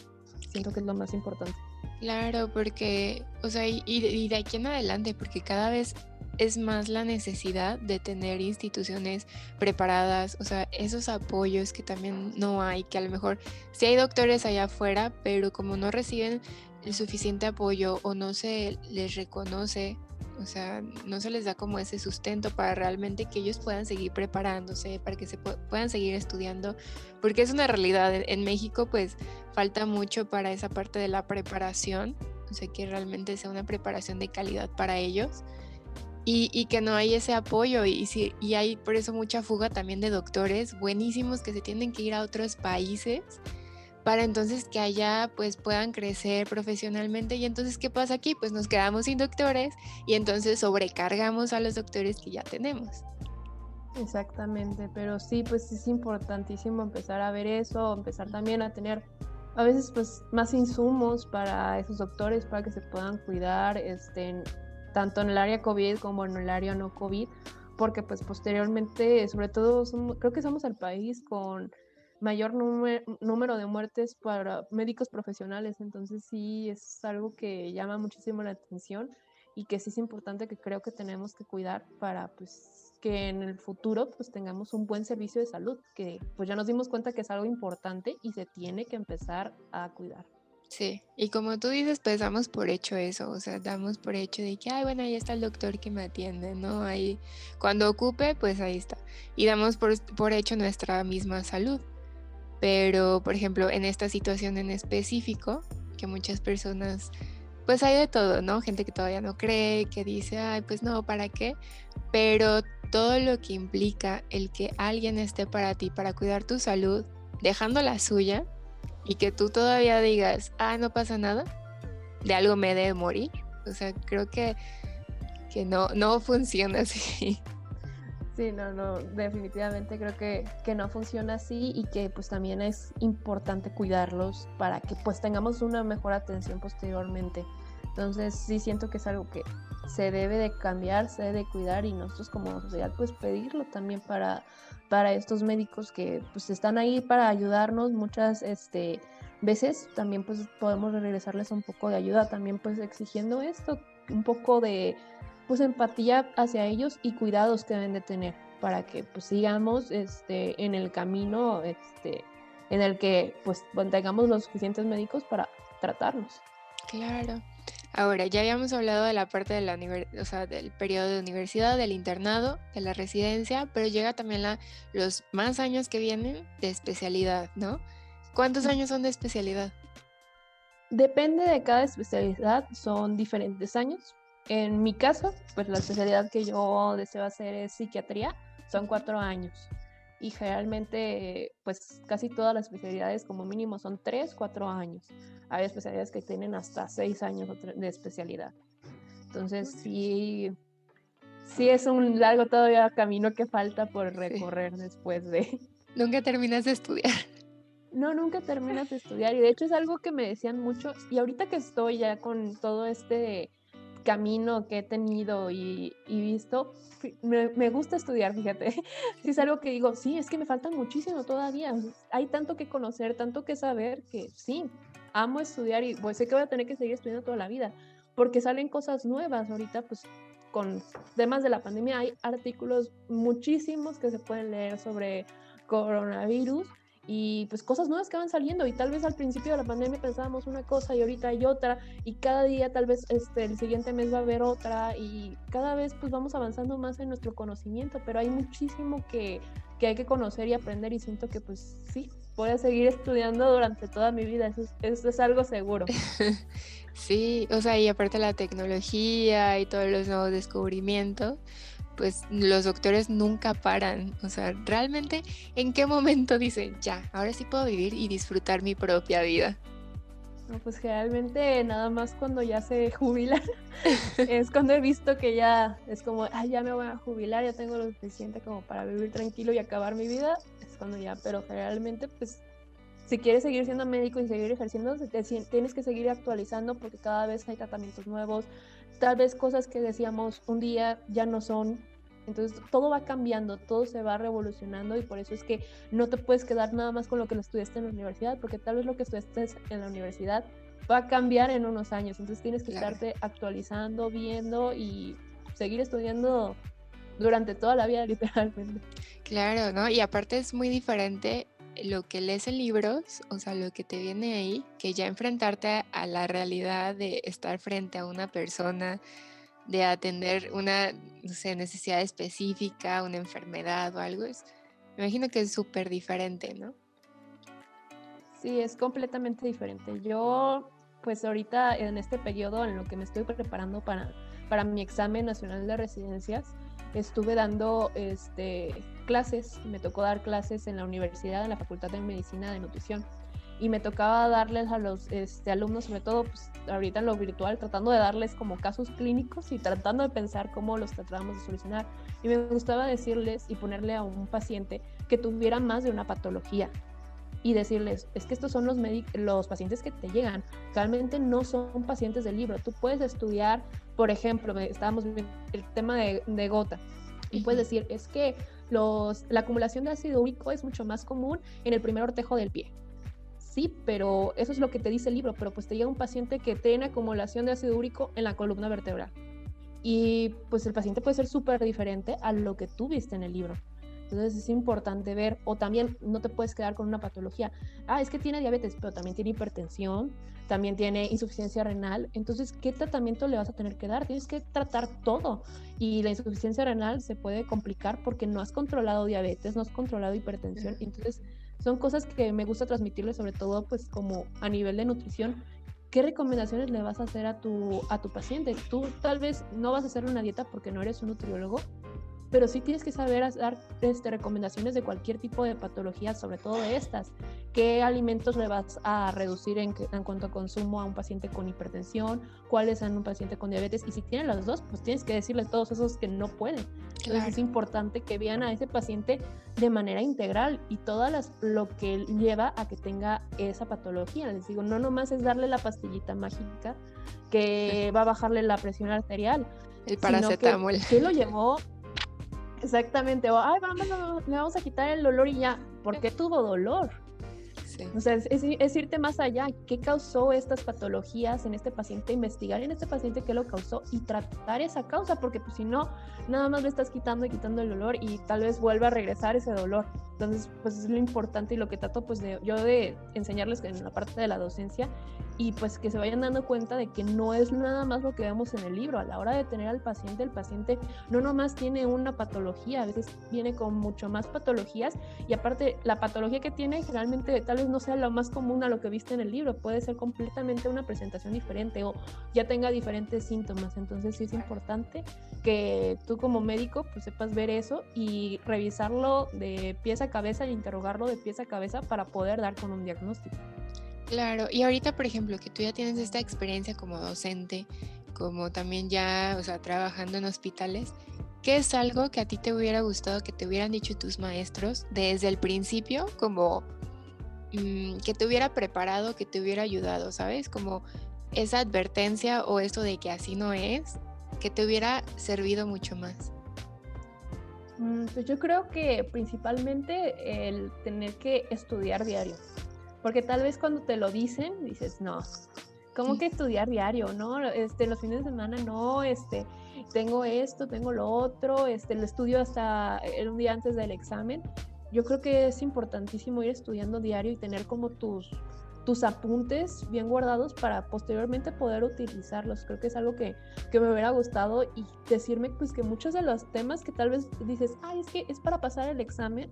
Siento que es lo más importante. Claro, porque, o sea, y, y de aquí en adelante, porque cada vez es más la necesidad de tener instituciones preparadas, o sea, esos apoyos que también no hay, que a lo mejor sí hay doctores allá afuera, pero como no reciben el suficiente apoyo o no se les reconoce o sea, no se les da como ese sustento para realmente que ellos puedan seguir preparándose, para que se puedan seguir estudiando, porque es una realidad. En México pues falta mucho para esa parte de la preparación. o sea, que realmente sea una preparación de calidad para ellos y, que no hay ese apoyo y, hay por eso mucha fuga también de doctores buenísimos que se tienen que ir a otros países para entonces que allá pues puedan crecer profesionalmente y entonces ¿qué pasa aquí? Pues nos quedamos sin doctores y entonces sobrecargamos a los doctores que ya tenemos. Exactamente, pero sí, pues es importantísimo empezar a ver eso, empezar también a tener a veces pues más insumos para esos doctores para que se puedan cuidar, este, tanto en el área COVID como en el área no COVID, porque pues posteriormente, sobre todo, creo que somos el país con mayor número de muertes para médicos profesionales, entonces sí es algo que llama muchísimo la atención y que sí es importante que creo que tenemos que cuidar para pues que en el futuro pues tengamos un buen servicio de salud, que pues ya nos dimos cuenta que es algo importante y se tiene que empezar a cuidar. Sí, y como tú dices, pues damos por hecho eso, o sea, damos por hecho de que, ay, bueno, ahí está el doctor que me atiende, ¿no? Ahí, cuando ocupe, pues ahí está. Y damos por, por hecho nuestra misma salud. Pero, por ejemplo, en esta situación en específico, que muchas personas pues hay de todo, ¿no? Gente que todavía no cree, que dice, ay, pues no, ¿para qué? Pero todo lo que implica el que alguien esté para ti, para cuidar tu salud, dejando la suya, y que tú todavía digas, ah, no pasa nada, de algo me debe morir. O sea, creo que, que no, no funciona [laughs] así. Sí, no, no, definitivamente creo que, que, no funciona así y que pues también es importante cuidarlos para que pues tengamos una mejor atención posteriormente. Entonces sí siento que es algo que se debe de cambiar, se debe de cuidar y nosotros como sociedad pues pedirlo también para, para estos médicos que pues están ahí para ayudarnos muchas este, veces también pues podemos regresarles un poco de ayuda también pues exigiendo esto, un poco de pues empatía hacia ellos y cuidados que deben de tener para que pues sigamos este, en el camino este, en el que pues tengamos los suficientes médicos para tratarlos. Claro. Ahora, ya habíamos hablado de la parte de la o sea, del periodo de universidad, del internado, de la residencia, pero llega también la, los más años que vienen de especialidad, ¿no? ¿Cuántos años son de especialidad? Depende de cada especialidad, son diferentes años, en mi caso, pues la especialidad que yo deseo hacer es psiquiatría, son cuatro años. Y generalmente, pues casi todas las especialidades como mínimo son tres, cuatro años. Hay especialidades que tienen hasta seis años de especialidad. Entonces sí, sí es un largo todavía camino que falta por recorrer después de... [laughs] Nunca terminas de estudiar. No, nunca terminas de estudiar. Y de hecho es algo que me decían mucho. Y ahorita que estoy ya con todo este camino que he tenido y, visto, me, gusta estudiar, fíjate. [laughs] Si es algo que digo, sí, es que me falta muchísimo todavía. Hay tanto que conocer, tanto que saber que sí, amo estudiar y pues sé que voy a tener que seguir estudiando toda la vida, porque salen cosas nuevas ahorita, pues con temas de la pandemia hay artículos muchísimos que se pueden leer sobre coronavirus y pues cosas nuevas que van saliendo y tal vez al principio de la pandemia pensábamos una cosa y ahorita hay otra y cada día tal vez este el siguiente mes va a haber otra y cada vez pues vamos avanzando más en nuestro conocimiento pero hay muchísimo que, que hay que conocer y aprender y siento que pues sí voy a seguir estudiando durante toda mi vida eso es, eso es algo seguro. [laughs] Sí o sea y aparte la tecnología y todos los nuevos descubrimientos pues los doctores nunca paran. O sea, realmente, ¿en qué momento dicen, ya, ahora sí puedo vivir y disfrutar mi propia vida? No, pues generalmente nada más cuando ya se [laughs] jubilan [laughs] es cuando he visto que ya es como, ay, ya me voy a jubilar, ya tengo lo suficiente como para vivir tranquilo y acabar mi vida, es cuando ya, pero generalmente pues si quieres seguir siendo médico y seguir ejerciendo, tienes que seguir actualizando porque cada vez hay tratamientos nuevos, tal vez cosas que decíamos un día ya no son. Entonces todo va cambiando, todo se va revolucionando y por eso es que no te puedes quedar nada más con lo que estudiaste en la universidad, porque tal vez lo que estudiaste en la universidad va a cambiar en unos años. Entonces tienes que estarte actualizando, viendo y seguir estudiando durante toda la vida [laughs] literalmente. Claro, ¿no? Y aparte es muy diferente lo que lees en libros, o sea, lo que te viene ahí, que ya enfrentarte a la realidad de estar frente a una persona, de atender una necesidad específica, una enfermedad o algo, es, me imagino que es súper diferente, ¿no? Sí, es completamente diferente. Yo pues ahorita en este periodo en lo que me estoy preparando para, para mi examen nacional de residencias, estuve dando este, clases, me tocó dar clases en la universidad, en la Facultad de Medicina de Nutrición. Y me tocaba darles a los este, alumnos, sobre todo pues, ahorita en lo virtual, tratando de darles como casos clínicos y tratando de pensar cómo los tratábamos de solucionar. Y me gustaba decirles y ponerle a un paciente que tuviera más de una patología, y decirles, es que estos son los, los pacientes que te llegan, realmente no son pacientes del libro. Tú puedes estudiar, por ejemplo, estábamos viendo el tema de, de gota, y puedes decir, es que los, la acumulación de ácido úrico es mucho más común en el primer ortejo del pie. Sí, pero eso es lo que te dice el libro, pero pues te llega un paciente que tiene acumulación de ácido úrico en la columna vertebral. Y pues el paciente puede ser súper diferente a lo que tú viste en el libro. Entonces es importante ver, o también no te puedes quedar con una patología. Ah, es que tiene diabetes, pero también tiene hipertensión, también tiene insuficiencia renal. Entonces, ¿qué tratamiento le vas a tener que dar? Tienes que tratar todo. Y la insuficiencia renal se puede complicar porque no has controlado diabetes, no has controlado hipertensión. Entonces, son cosas que me gusta transmitirle, sobre todo, pues como a nivel de nutrición. ¿Qué recomendaciones le vas a hacer a tu, a tu paciente? Tú tal vez no vas a hacer una dieta porque no eres un nutriólogo, pero sí tienes que saber dar este, recomendaciones de cualquier tipo de patología, sobre todo de estas. ¿Qué alimentos le vas a reducir en, en cuanto a consumo a un paciente con hipertensión? ¿Cuáles a un paciente con diabetes? Y si tienen los dos, pues tienes que decirle todos esos que no pueden. Entonces es importante que vean a ese paciente de manera integral y todo lo que lleva a que tenga esa patología. Les digo, no nomás es darle la pastillita mágica que va a bajarle la presión arterial. El paracetamol. ¿Qué lo llevó Exactamente, o, ay, vamos, le vamos a quitar el dolor y ya, ¿por qué tuvo dolor? O sea, es, irte más allá. ¿Qué causó estas patologías en este paciente? Investigar en este paciente qué lo causó y tratar esa causa, porque pues si no, nada más le estás quitando y quitando el dolor y tal vez vuelva a regresar ese dolor. Entonces, pues es lo importante y lo que trato pues de yo de enseñarles en la parte de la docencia y pues que se vayan dando cuenta de que no es nada más lo que vemos en el libro. A la hora de tener al paciente, el paciente no nomás tiene una patología, a veces viene con mucho más patologías y aparte la patología que tiene generalmente tal vez no sea lo más común a lo que viste en el libro, puede ser completamente una presentación diferente o ya tenga diferentes síntomas. Entonces sí es importante que tú como médico pues sepas ver eso y revisarlo de pies a cabeza y interrogarlo de pies a cabeza para poder dar con un diagnóstico. Claro, y ahorita, por ejemplo, que tú ya tienes esta experiencia como docente, como también ya, o sea, trabajando en hospitales, ¿qué es algo que a ti te hubiera gustado que te hubieran dicho tus maestros desde el principio, como mm, que te hubiera preparado, que te hubiera ayudado, ¿sabes? Como esa advertencia o esto de que así no es, que te hubiera servido mucho más. Mm, pues yo creo que principalmente el tener que estudiar diario. Porque tal vez cuando te lo dicen, dices, no, ¿cómo que estudiar diario? No, este, los fines de semana no, este, tengo esto, tengo lo otro, este, lo estudio hasta un día antes del examen. Yo creo que es importantísimo ir estudiando diario y tener como tus, tus apuntes bien guardados para posteriormente poder utilizarlos. Creo que es algo que, que, me hubiera gustado y decirme pues que muchos de los temas que tal vez dices, ay, es que es para pasar el examen,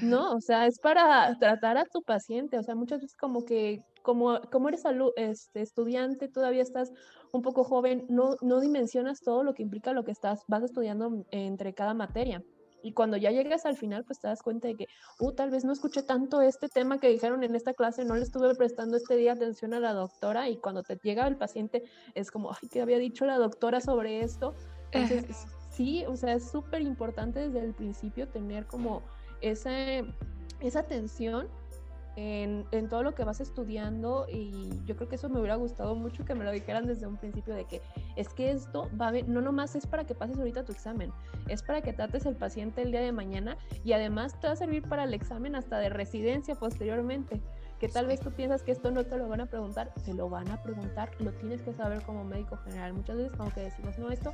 no, o sea, es para tratar a tu paciente, o sea, muchas veces como que, como, como eres este, estudiante, todavía estás un poco joven, no, no dimensionas todo lo que implica lo que estás, vas estudiando entre cada materia. Y cuando ya llegas al final, pues te das cuenta de que, uh, tal vez no escuché tanto este tema que dijeron en esta clase, no le estuve prestando este día atención a la doctora y cuando te llega el paciente es como, ay, ¿qué había dicho la doctora sobre esto? Entonces, sí, o sea, es súper importante desde el principio tener como esa, esa atención en, en, todo lo que vas estudiando y yo creo que eso me hubiera gustado mucho que me lo dijeran desde un principio de que es que esto va a ver, no nomás es para que pases ahorita tu examen, es para que trates el paciente el día de mañana y además te va a servir para el examen hasta de residencia posteriormente que tal vez tú piensas que esto no te lo van a preguntar, te lo van a preguntar, lo tienes que saber como médico general. Muchas veces como que decimos, no, esto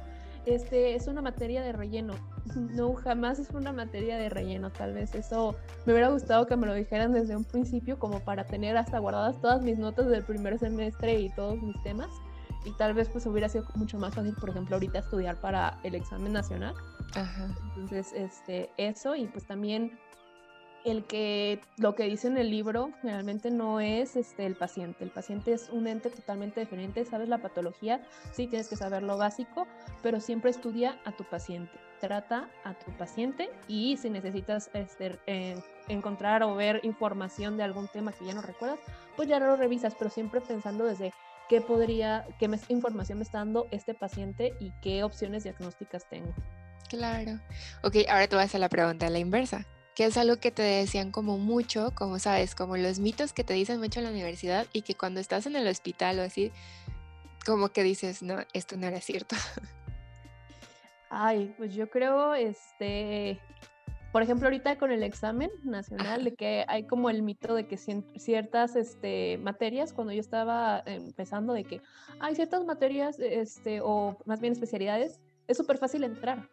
este, es una materia de relleno. [laughs] No, jamás es una materia de relleno. Tal vez eso me hubiera gustado que me lo dijeran desde un principio como para tener hasta guardadas todas mis notas del primer semestre y todos mis temas. Y tal vez pues hubiera sido mucho más fácil, por ejemplo, ahorita estudiar para el examen nacional. Entonces, este, eso y pues también el que lo que dice en el libro realmente no es este, el paciente. El paciente es un ente totalmente diferente. Sabes la patología, sí tienes que saber lo básico, pero siempre estudia a tu paciente. Trata a tu paciente y si necesitas este, encontrar o ver información de algún tema que ya no recuerdas, pues ya lo revisas, pero siempre pensando desde qué podría, qué información me está dando este paciente y qué opciones diagnósticas tengo. Claro. Ok, ahora te voy a la pregunta a la inversa que es algo que te decían como mucho, como sabes, como los mitos que te dicen mucho en la universidad y que cuando estás en el hospital o así, como que dices, no, esto no era cierto. [laughs] Ay, pues yo creo, este, por ejemplo, ahorita con el examen nacional, de que hay como el mito de que ciertas este, materias, cuando yo estaba empezando, de que hay ciertas materias, este, o más bien especialidades, es súper fácil entrar.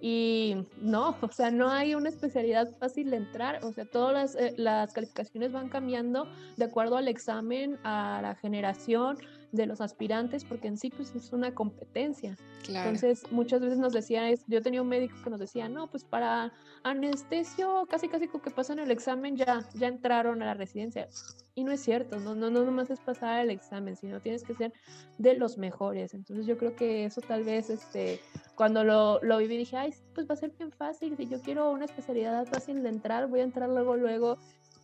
Y no, [laughs] o sea, no hay una especialidad fácil de entrar, o sea, todas las, eh, las, calificaciones van cambiando de acuerdo al examen, a la generación de los aspirantes, porque en sí pues es una competencia. Entonces, muchas veces nos decían, yo tenía un médico que nos decía, no, pues para anestesio, casi casi con que pasan el examen ya, ya entraron a la residencia. Y no es cierto, no, no, no nomás es pasar el examen, sino tienes que ser de los mejores. Entonces yo creo que eso tal vez, este, cuando lo, lo viví dije, ay, pues va a ser bien fácil, si yo quiero una especialidad fácil de entrar, voy a entrar luego, luego.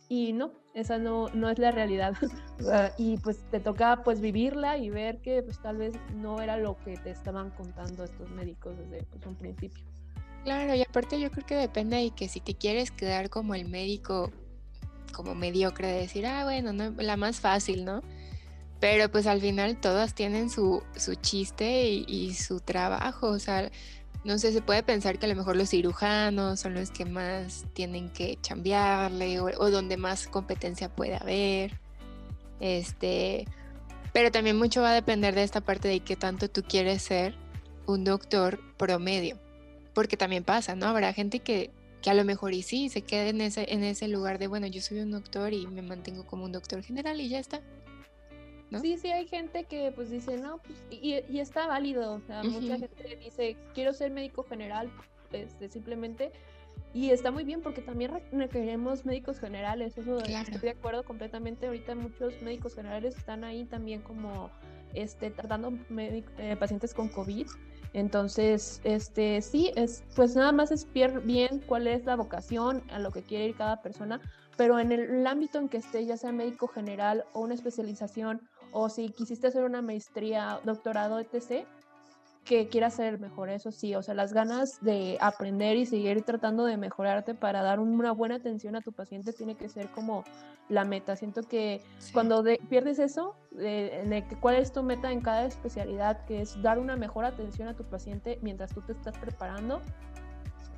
Y no, esa no, no es la realidad. [laughs] y pues te toca pues vivirla y ver que pues tal vez no era lo que te estaban contando estos médicos desde pues, un principio. Claro, y aparte yo creo que depende de que si te quieres quedar como el médico como mediocre de decir, ah, bueno, no, la más fácil, ¿no? Pero pues al final todas tienen su, su chiste y, su trabajo, o sea, no sé, se puede pensar que a lo mejor los cirujanos son los que más tienen que chambearle o, donde más competencia puede haber. Este, pero también mucho va a depender de esta parte de qué tanto tú quieres ser un doctor promedio. Porque también pasa, ¿no? Habrá gente que que a lo mejor y sí, se quede en ese, en ese lugar de, bueno, yo soy un doctor y me mantengo como un doctor general y ya está. Sí, sí, hay gente que pues dice, no, pues, y, y está válido, o sea, mucha gente dice, quiero ser médico general, este, simplemente, y está muy bien porque también requerimos médicos generales, eso estoy de acuerdo completamente, ahorita muchos médicos generales están ahí también como, este, tratando eh, pacientes con COVID, entonces, este, sí, es, pues nada más es bien cuál es la vocación, a lo que quiere ir cada persona, pero en el, ámbito en que esté, ya sea médico general o una especialización, o si quisiste hacer una maestría, doctorado, etc., que quieras ser mejor, eso sí, o sea, las ganas de aprender y seguir tratando de mejorarte para dar una buena atención a tu paciente tiene que ser como la meta. Siento que cuando pierdes eso, de, cuál es tu meta en cada especialidad, que es dar una mejor atención a tu paciente mientras tú te estás preparando,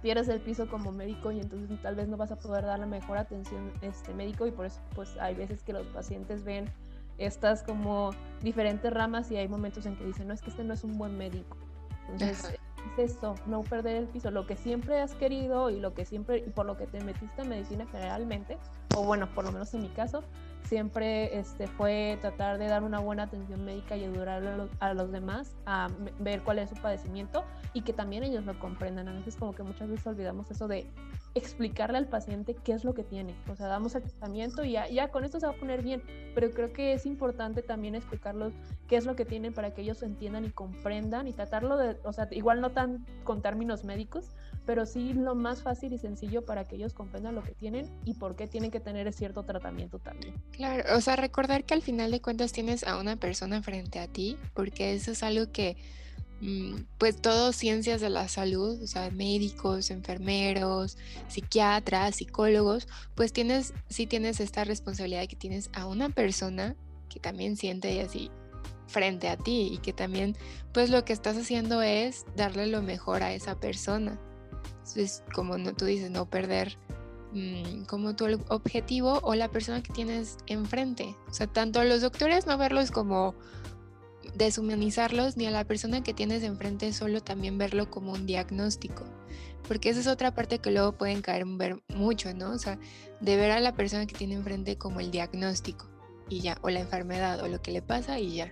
pierdes el piso como médico y entonces tal vez no vas a poder dar la mejor atención este médico y por eso pues hay veces que los pacientes ven estas como diferentes ramas y hay momentos en que dicen, no, es que este no es un buen médico. Entonces, es eso, no perder el piso, lo que siempre has querido y lo que siempre, y por lo que te metiste en medicina generalmente, o bueno, por lo menos en mi caso, siempre este, fue tratar de dar una buena atención médica y ayudar a los, demás a ver cuál es su padecimiento y que también ellos lo comprendan. A veces como que muchas veces olvidamos eso de explicarle al paciente qué es lo que tiene. O sea, damos el tratamiento y ya, ya con esto se va a poner bien, pero creo que es importante también explicarlos qué es lo que tienen para que ellos entiendan y comprendan y tratarlo de, o sea, igual no tan con términos médicos, pero sí lo más fácil y sencillo para que ellos comprendan lo que tienen y por qué tienen que tener cierto tratamiento también. Claro, o sea, recordar que al final de cuentas tienes a una persona frente a ti, porque eso es algo que, mm, pues, todos ciencias de la salud, o sea, médicos, enfermeros, psiquiatras, psicólogos, pues tienes, sí tienes esta responsabilidad que tienes a una persona que también siente así frente a ti y que también, pues, lo que estás haciendo es darle lo mejor a esa persona. Es como tú dices, no perder como tu objetivo o la persona que tienes enfrente. O sea, tanto a los doctores no verlos como deshumanizarlos, ni a la persona que tienes enfrente solo también verlo como un diagnóstico. Porque esa es otra parte que luego pueden caer en ver mucho, ¿no? O sea, de ver a la persona que tiene enfrente como el diagnóstico y ya, o la enfermedad o lo que le pasa y ya.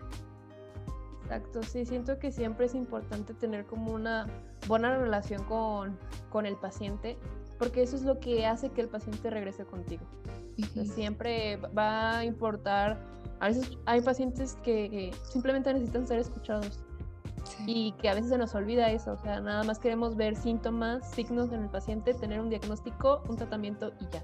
Exacto, sí, siento que siempre es importante tener como una buena relación con, con el paciente porque eso es lo que hace que el paciente regrese contigo. siempre va a importar, a veces hay pacientes que, simplemente necesitan ser escuchados y que a veces se nos olvida eso, o sea, nada más queremos ver síntomas, signos en el paciente, tener un diagnóstico, un tratamiento y ya.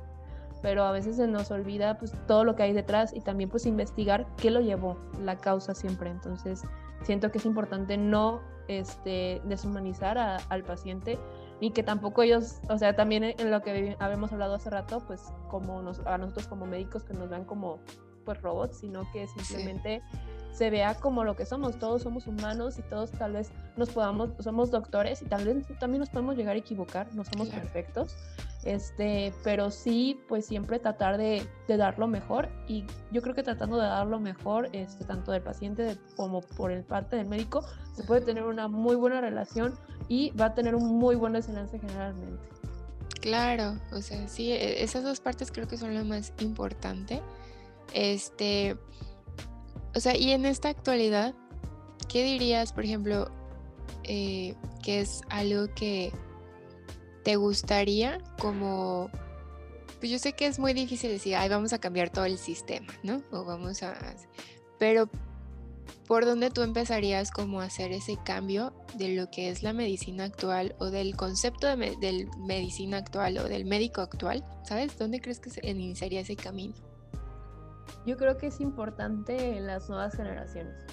Pero a veces se nos olvida pues todo lo que hay detrás y también pues investigar qué lo llevó, la causa siempre. Entonces, siento que es importante no este, deshumanizar al paciente y que tampoco ellos, o sea, también en lo que habíamos hablado hace rato, pues como nos, a nosotros como médicos que nos vean como pues robots, sino que simplemente se vea como lo que somos, todos somos humanos y todos tal vez nos podamos, somos doctores y tal vez también nos podemos llegar a equivocar, no somos perfectos, este, pero sí, pues siempre tratar de, de, dar lo mejor y yo creo que tratando de dar lo mejor, este, tanto del paciente como por el parte del médico, se puede tener una muy buena relación y va a tener un muy buen desenlace generalmente. Claro, o sea, sí, e, esas dos partes creo que son lo más importante. Este, o sea, y en esta actualidad, ¿qué dirías, por ejemplo, eh, que es algo que te gustaría como... Pues yo sé que es muy difícil decir, ay, vamos a cambiar todo el sistema, ¿no? O vamos a... Pero, ¿por dónde tú empezarías como a hacer ese cambio de lo que es la medicina actual o del concepto de del medicina actual o del médico actual? ¿Sabes? ¿Dónde crees que se iniciaría ese camino? Yo creo que es importante en las nuevas generaciones,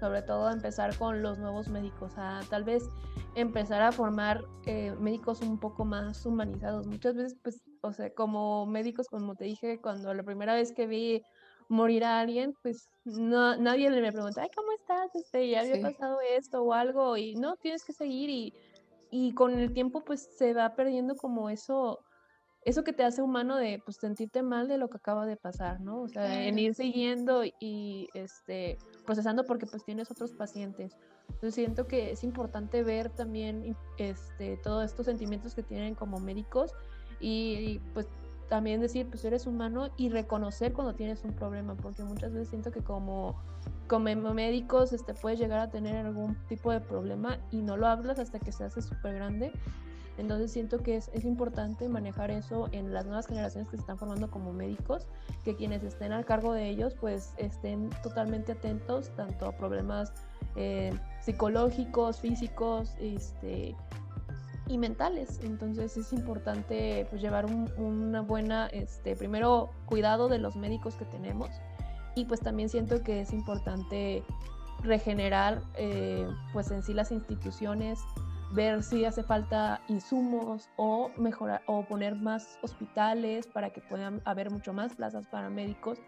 sobre todo empezar con los nuevos médicos, a tal vez empezar a formar eh, médicos un poco más humanizados. Muchas veces, pues, o sea, como médicos, como te dije, cuando la primera vez que vi morir a alguien, pues no, nadie le me pregunta, ay, ¿cómo estás? Este, ya había pasado esto o algo, y no, tienes que seguir, y, y con el tiempo, pues se va perdiendo como eso eso que te hace humano de pues sentirte mal de lo que acaba de pasar, ¿no? O sea, en ir siguiendo y este procesando porque pues tienes otros pacientes. Entonces siento que es importante ver también este todos estos sentimientos que tienen como médicos y, pues también decir pues eres humano y reconocer cuando tienes un problema porque muchas veces siento que como como médicos este puedes llegar a tener algún tipo de problema y no lo hablas hasta que se hace súper grande entonces siento que es, importante manejar eso en las nuevas generaciones que se están formando como médicos, que quienes estén al cargo de ellos pues estén totalmente atentos tanto a problemas eh, psicológicos, físicos este, y mentales. Entonces es importante pues, llevar un, una buena, este, primero cuidado de los médicos que tenemos y pues también siento que es importante regenerar eh, pues en sí las instituciones ver si hace falta insumos o mejorar o poner más hospitales para que puedan haber mucho más plazas para médicos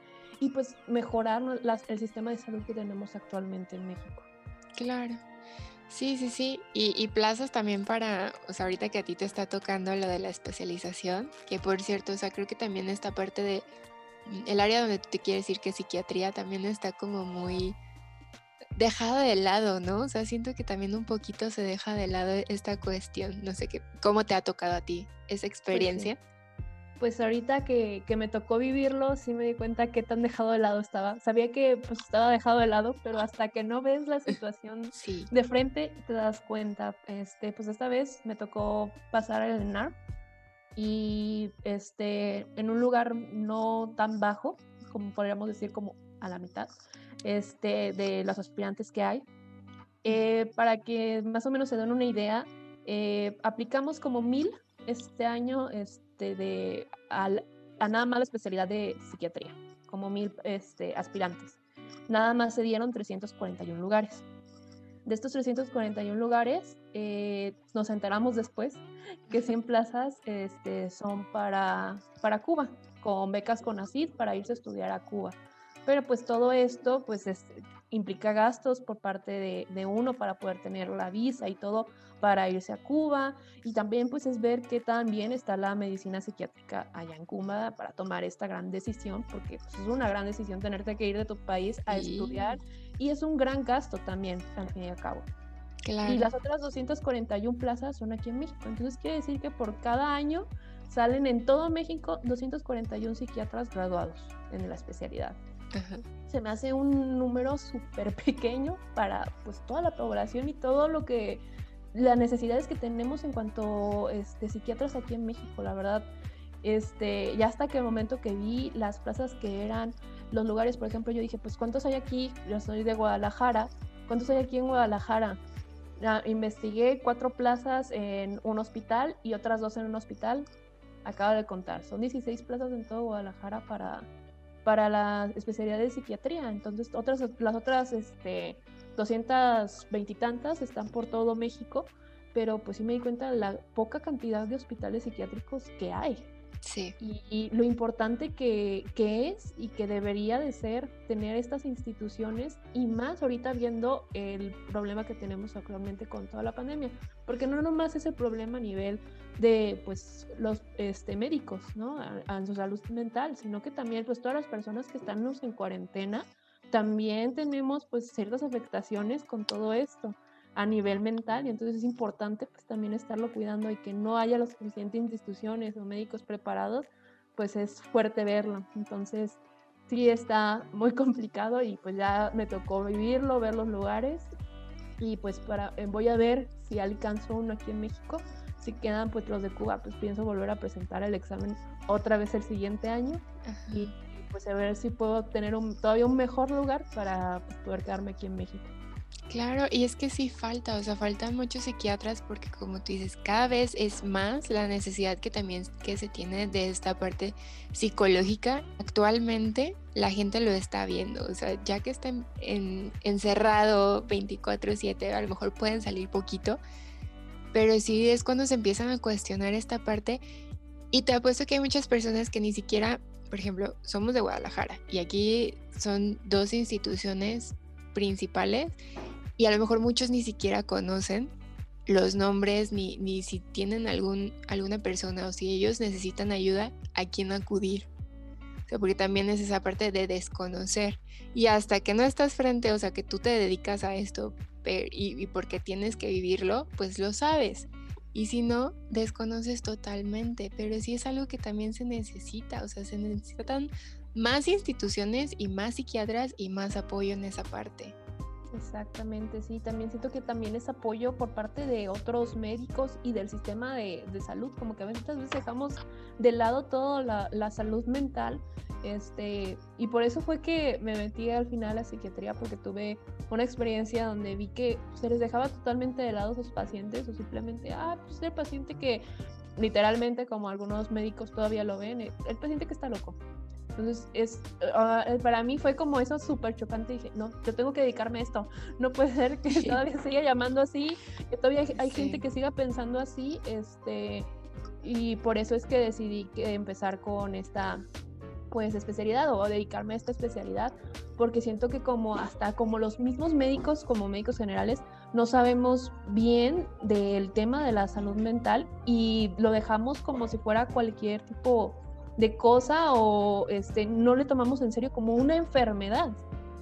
y pues mejorar el sistema de salud que tenemos actualmente en México. Claro. Sí, sí, sí. Y, plazas también para, o sea, ahorita que a ti te está tocando lo de la especialización, que por cierto, o sea, creo que también esta parte de el área donde te quieres ir, que psiquiatría, también está como muy dejado de lado, ¿no? O sea, siento que también un poquito se deja de lado esta cuestión. No sé qué, cómo te ha tocado a ti esa pues experiencia. Pues, ahorita que, que, me tocó vivirlo, sí me di cuenta qué tan dejado de lado estaba. Sabía que pues estaba dejado de lado, pero hasta que no ves la situación de frente te das cuenta. Este, pues esta vez me tocó pasar el NAR y este, en un lugar no tan bajo, como podríamos decir como a la mitad este, de los aspirantes que hay. Eh, para que más o menos se den una idea, eh, aplicamos como mil este año este, de, a nada más la especialidad de psiquiatría, como mil este, aspirantes. Nada más se dieron 341 lugares. De estos 341 lugares, eh, nos enteramos después que 100 plazas este, son para, para Cuba, con becas con ACID para irse a estudiar a Cuba. Pero pues todo esto pues implica gastos por parte de, uno para poder tener la visa y todo para irse a Cuba y también pues es ver qué tan bien está la medicina psiquiátrica allá en Cuba para tomar esta gran decisión porque pues, es una gran decisión tenerte que ir de tu país a estudiar y es un gran gasto también al fin y al cabo. Y las otras 241 plazas son aquí en México. Entonces quiere decir que por cada año salen en todo México 241 psiquiatras graduados en la especialidad. Se me hace un número súper [laughs] pequeño para pues toda la población y todo lo que las necesidades que tenemos en cuanto este, psiquiatras aquí en México, la verdad. Este, ya hasta que el momento que vi las plazas que eran los lugares, por ejemplo, yo dije, pues ¿cuántos hay aquí? Yo soy de Guadalajara, ¿cuántos hay aquí en Guadalajara? investigué cuatro plazas en un hospital y otras dos en un hospital. Acabo de contar, son 16 plazas en todo Guadalajara para, para la especialidad de psiquiatría. Entonces, otras, las otras este, 220 y tantas están por todo México, pero pues sí me di cuenta de la poca cantidad de hospitales psiquiátricos que hay. Sí. Y, lo importante que, que, es y que debería de ser tener estas instituciones y más ahorita viendo el problema que tenemos actualmente con toda la pandemia, porque no nomás es el problema a nivel de pues los este, médicos, ¿no? A, su salud mental, sino que también pues todas las personas que están en cuarentena, también tenemos pues ciertas afectaciones con todo esto a nivel mental y entonces es importante pues también estarlo cuidando y que no haya las suficientes instituciones o médicos preparados, pues es fuerte verlo. Entonces sí está muy [laughs] complicado y pues ya me tocó vivirlo, ver los lugares y pues para eh, voy a ver si alcanzo uno aquí en México. Si quedan pues los de Cuba, pues pienso volver a presentar el examen otra vez el siguiente año y pues a ver si puedo tener un, todavía un mejor lugar para pues, poder quedarme aquí en México. Claro, y es que sí falta, o sea, faltan muchos psiquiatras porque como tú dices, cada vez es más la necesidad que también que se tiene de esta parte psicológica. Actualmente la gente lo está viendo, o sea, ya que está en, encerrado 24/7, a lo mejor pueden salir poquito, pero sí es cuando se empiezan a cuestionar esta parte y te apuesto que hay muchas personas que ni siquiera, por ejemplo, somos de Guadalajara y aquí son dos instituciones principales y a lo mejor muchos ni siquiera conocen los nombres ni, ni si tienen algún, alguna persona o si ellos necesitan ayuda, a quién acudir. O sea, porque también es esa parte de desconocer. Y hasta que no estás frente, o sea, que tú te dedicas a esto y, porque tienes que vivirlo, pues lo sabes. Y si no, desconoces totalmente. Pero sí es algo que también se necesita. O sea, se necesitan más instituciones y más psiquiatras y más apoyo en esa parte. Exactamente, sí, también siento que también es apoyo por parte de otros médicos y del sistema de, salud, como que a veces dejamos de lado toda la, salud mental, este, y por eso fue que me metí al final a psiquiatría, porque tuve una experiencia donde vi que se les dejaba totalmente de lado a sus pacientes, o simplemente, ah, pues el paciente que literalmente, como algunos médicos todavía lo ven, el paciente que está loco, entonces, es, eh, para mí fue como eso súper chocante. Dije, no, yo tengo que dedicarme a esto. No puede ser que todavía siga llamando así, que todavía hay, gente que siga pensando así. Este, y por eso es que decidí que empezar con esta pues especialidad o dedicarme a esta especialidad porque siento que como hasta como los mismos médicos como médicos generales no sabemos bien del tema de la salud mental y lo dejamos como si fuera cualquier tipo de cosa o este, no le tomamos en serio como una enfermedad,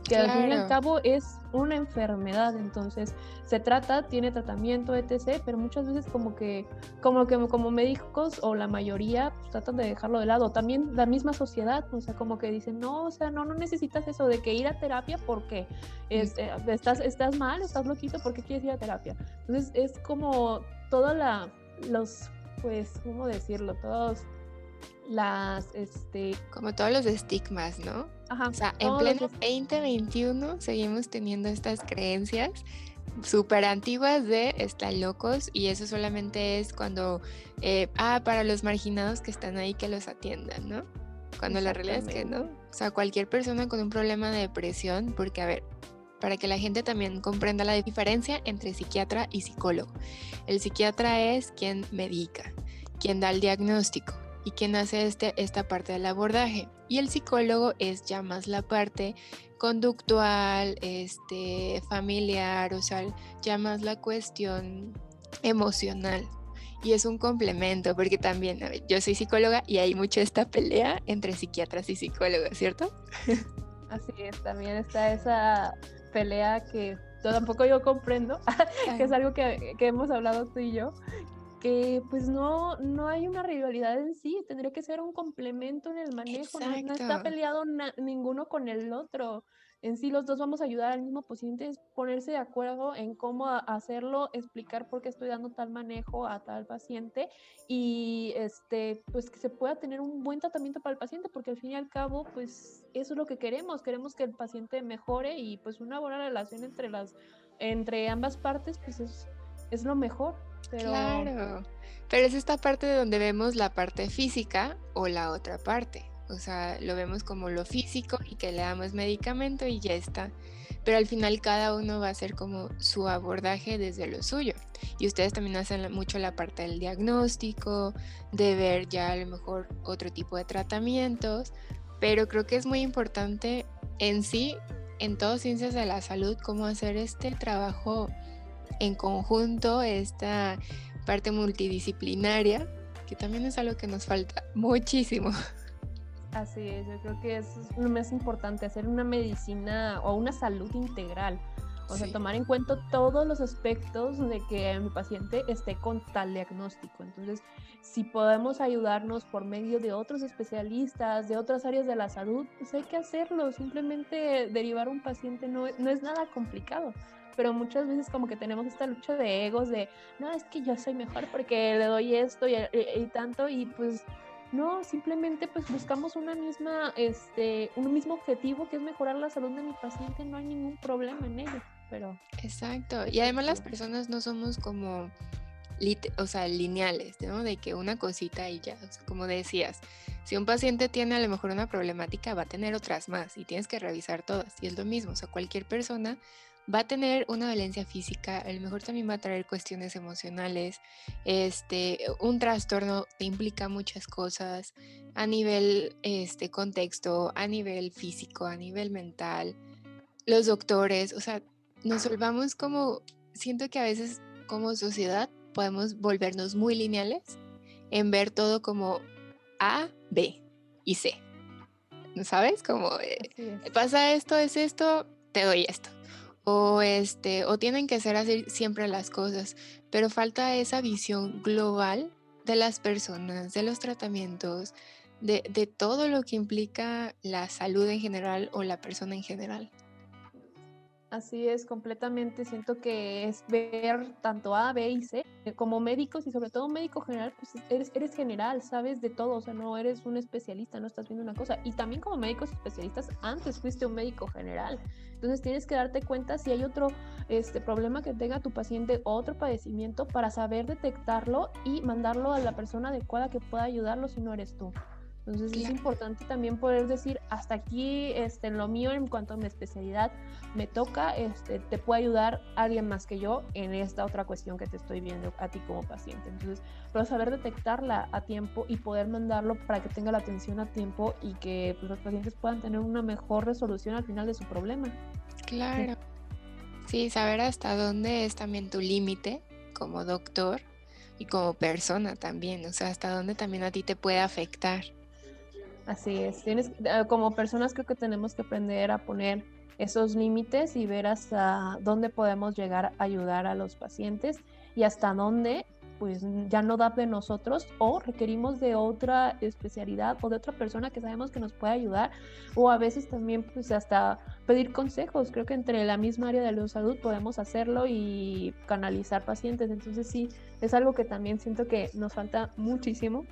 que al fin y al cabo es una enfermedad, entonces se trata, tiene tratamiento, etc., pero muchas veces como que, como que como médicos o la mayoría pues, tratan de dejarlo de lado, también la misma sociedad, o sea, como que dicen, no, o sea, no, no necesitas eso de que ir a terapia porque este, estás, estás mal, estás loquito, ¿por qué quieres ir a terapia? Entonces es como toda la, los, pues, ¿cómo decirlo? Todos las, este... Como todos los estigmas, ¿no? Ajá. O sea, en pleno 2021 seguimos teniendo estas creencias súper antiguas de están locos y eso solamente es cuando, eh, ah, para los marginados que están ahí que los atiendan, ¿no? Cuando la realidad es que no. O sea, cualquier persona con un problema de depresión, porque a ver, para que la gente también comprenda la diferencia entre psiquiatra y psicólogo. El psiquiatra es quien medica, quien da el diagnóstico y quien hace este, esta parte del abordaje. Y el psicólogo es ya más la parte conductual, este, familiar, o sea, ya más la cuestión emocional. Y es un complemento, porque también, yo soy psicóloga y hay mucho esta pelea entre psiquiatras y psicólogos, ¿cierto? [laughs] Así es, también está esa pelea que tampoco yo comprendo, [laughs] que es algo que, que, hemos hablado tú y yo, pues no, no hay una rivalidad en sí, tendría que ser un complemento en el manejo, no, está peleado ninguno con el otro. en sí los dos vamos a ayudar al mismo paciente, es ponerse de acuerdo en cómo hacerlo, explicar por qué estoy dando tal manejo a tal paciente y este, pues que se pueda tener un buen tratamiento para el paciente, porque al fin y al cabo, pues eso es lo que queremos, queremos que el paciente mejore y pues una buena relación entre las, entre ambas partes, pues es, es lo mejor. Claro, pero es esta parte de donde vemos la parte física o la otra parte. O sea, lo vemos como lo físico y que le damos medicamento y ya está. Pero al final cada uno va a hacer como su abordaje desde lo suyo. Y ustedes también hacen mucho la parte del diagnóstico, de ver ya a lo mejor otro tipo de tratamientos. Pero creo que es muy importante en sí, en todas ciencias de la salud, cómo hacer este trabajo en conjunto, esta parte multidisciplinaria, que también es algo que nos falta muchísimo. Así es, yo creo que es lo más importante, hacer una medicina o una salud integral. O sea, tomar en cuenta todos los aspectos de que mi paciente esté con tal diagnóstico. Entonces, si podemos ayudarnos por medio de otros especialistas, de otras áreas de la salud, pues hay que hacerlo. Simplemente derivar un paciente no, no es nada complicado. Pero muchas veces como que tenemos esta lucha de egos de, no, es que yo soy mejor porque le doy esto y, y tanto. Y pues no, simplemente pues buscamos una misma, este, un mismo objetivo que es mejorar la salud de mi paciente, no hay ningún problema en ello, pero... Exacto, y además las personas no somos como, o sea, lineales, ¿no? De que una cosita y ya, como decías, si un paciente tiene a lo mejor una problemática, va a tener otras más y tienes que revisar todas, y es lo mismo, o sea, cualquier persona va a tener una dolencia física, a lo mejor también va a traer cuestiones emocionales, este, un trastorno te implica muchas cosas a nivel este, contexto, a nivel físico, a nivel mental, los doctores, o sea, nos volvamos como, siento que a veces como sociedad podemos volvernos muy lineales en ver todo como A, B y C. ¿Sabes? Como eh, pasa esto, es esto, te doy esto o este o tienen que ser así siempre las cosas, pero falta esa visión global de las personas, de los tratamientos, de, de todo lo que implica la salud en general o la persona en general. Así es, completamente. Siento que es ver tanto A, B y C eh, como médicos y sobre todo médico general, pues eres, eres general, sabes de todo, o sea, no eres un especialista, no estás viendo una cosa. Y también como médicos especialistas, antes fuiste un médico general. Entonces tienes que darte cuenta si hay otro este, problema que tenga tu paciente, otro padecimiento, para saber detectarlo y mandarlo a la persona adecuada que pueda ayudarlo si no eres tú. Entonces es importante también poder decir, hasta aquí, este, lo mío en cuanto a mi especialidad me toca, este, te puede ayudar alguien más que yo en esta otra cuestión que te estoy viendo a ti como paciente. Entonces, pero saber detectarla a tiempo y poder mandarlo para que tenga la atención a tiempo y que pues, los pacientes puedan tener una mejor resolución al final de su problema. Claro. Sí, saber hasta dónde es también tu límite como doctor y como persona también, o sea, hasta dónde también a ti te puede afectar. Así es, tienes, eh, como personas creo que tenemos que aprender a poner esos límites y ver hasta dónde podemos llegar a ayudar a los pacientes y hasta dónde pues ya no da de nosotros o requerimos de otra especialidad o de otra persona que sabemos que nos puede ayudar o a veces también pues hasta pedir consejos. Creo que entre la misma área de la salud podemos hacerlo y canalizar pacientes. Entonces sí, es algo que también siento que nos falta muchísimo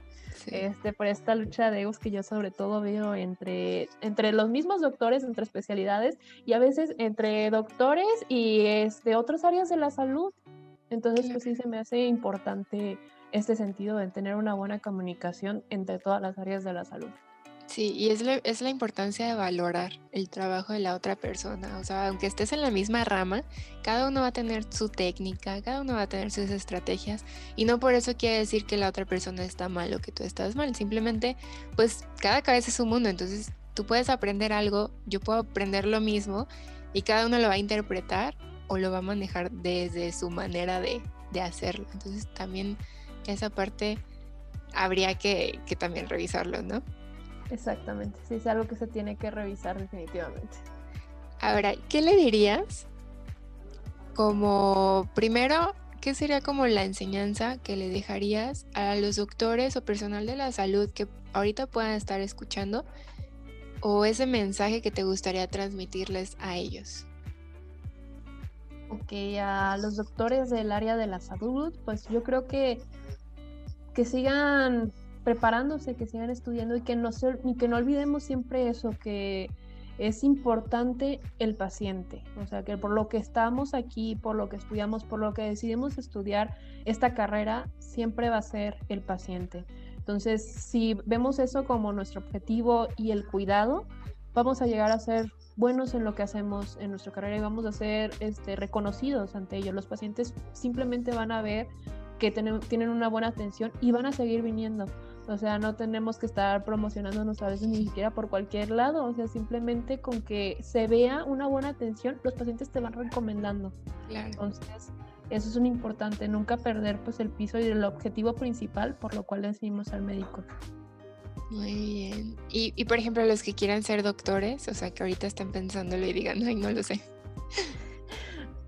este, por esta lucha de egos que yo sobre todo veo entre, entre los mismos doctores, entre especialidades y a veces entre doctores y este, otras áreas de la salud. Entonces, pues sí se me hace importante este sentido de tener una buena comunicación entre todas las áreas de la salud. Sí, y es la, es la importancia de valorar el trabajo de la otra persona. O sea, aunque estés en la misma rama, cada uno va a tener su técnica, cada uno va a tener sus estrategias. Y no por eso quiere decir que la otra persona está mal o que tú estás mal. Simplemente, pues cada cabeza es un mundo. Entonces, tú puedes aprender algo, yo puedo aprender lo mismo y cada uno lo va a interpretar o lo va a manejar desde su manera de, de hacerlo. Entonces, también esa parte habría que, que también revisarlo, ¿no? Exactamente, sí, es algo que se tiene que revisar definitivamente. Ahora, ¿qué le dirías como primero, qué sería como la enseñanza que le dejarías a los doctores o personal de la salud que ahorita puedan estar escuchando o ese mensaje que te gustaría transmitirles a ellos? Ok, a los doctores del área de la salud, pues yo creo que, que sigan preparándose, que sigan estudiando y que no, y que no olvidemos siempre eso, que es importante el paciente, o sea, que por lo que estamos aquí, por lo que estudiamos, por lo que decidimos estudiar esta carrera, siempre va a ser el paciente. Entonces, si vemos eso como nuestro objetivo y el cuidado, vamos a llegar a ser buenos en lo que hacemos en nuestra carrera y vamos a ser este, reconocidos ante ellos. Los pacientes simplemente van a ver que tienen una buena atención y van a seguir viniendo. O sea, no tenemos que estar promocionándonos a veces ni siquiera por cualquier lado. O sea, simplemente con que se vea una buena atención, los pacientes te van recomendando. Claro. Entonces, eso es un importante, nunca perder pues el piso y el objetivo principal por lo cual decimos al médico. Muy bien. Y, y por ejemplo, los que quieran ser doctores, o sea, que ahorita están pensándolo y digan, ay, no lo sé.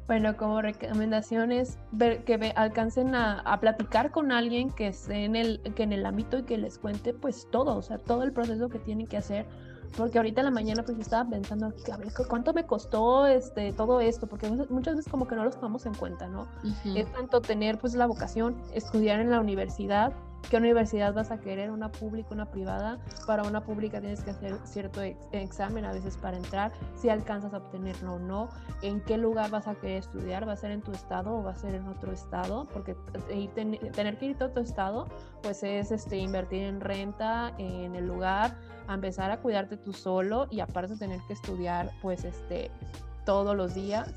Bueno, como recomendaciones, ver, que alcancen a, platicar con alguien que esté en el, que en el ámbito y que les cuente pues todo, o sea, todo el proceso que tienen que hacer. Porque ahorita en la mañana pues estaba pensando, a ver, ¿cuánto me costó este, todo esto? Porque muchas veces como que no los tomamos en cuenta, ¿no? Es tanto tener pues la vocación, estudiar en la universidad, qué universidad vas a querer, una pública, una privada. Para una pública tienes que hacer cierto examen a veces para entrar, si alcanzas a obtenerlo o no, en qué lugar vas a querer estudiar, va a ser en tu estado o va a ser en otro estado, porque tener que ir a otro estado, pues es este, invertir en renta, en el lugar, a empezar a cuidarte tú solo y aparte tener que estudiar pues este, todos los días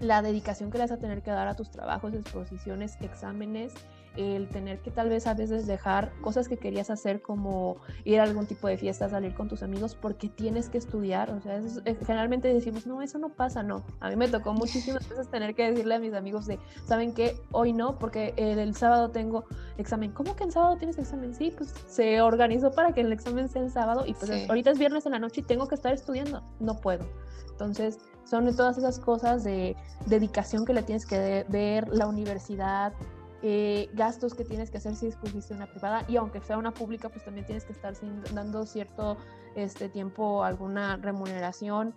la dedicación que le vas a tener que dar a tus trabajos, exposiciones, exámenes, el tener que tal vez a veces dejar cosas que querías hacer como ir a algún tipo de fiesta, salir con tus amigos porque tienes que estudiar. O sea, eh, generalmente decimos, no, eso no pasa, no. A mí me tocó muchísimas [laughs] veces tener que decirle a mis amigos de, ¿saben qué? Hoy no, porque el, sábado tengo examen. ¿Cómo que el sábado tienes examen? Sí, pues se organizó para que el examen sea el sábado y pues ahorita es viernes en la noche y tengo que estar estudiando. No puedo. Entonces, son todas esas cosas de dedicación que le tienes que ver, la universidad, eh, gastos que tienes que hacer si escogiste una privada y aunque sea una pública, pues también tienes que estar dando cierto este, tiempo alguna remuneración.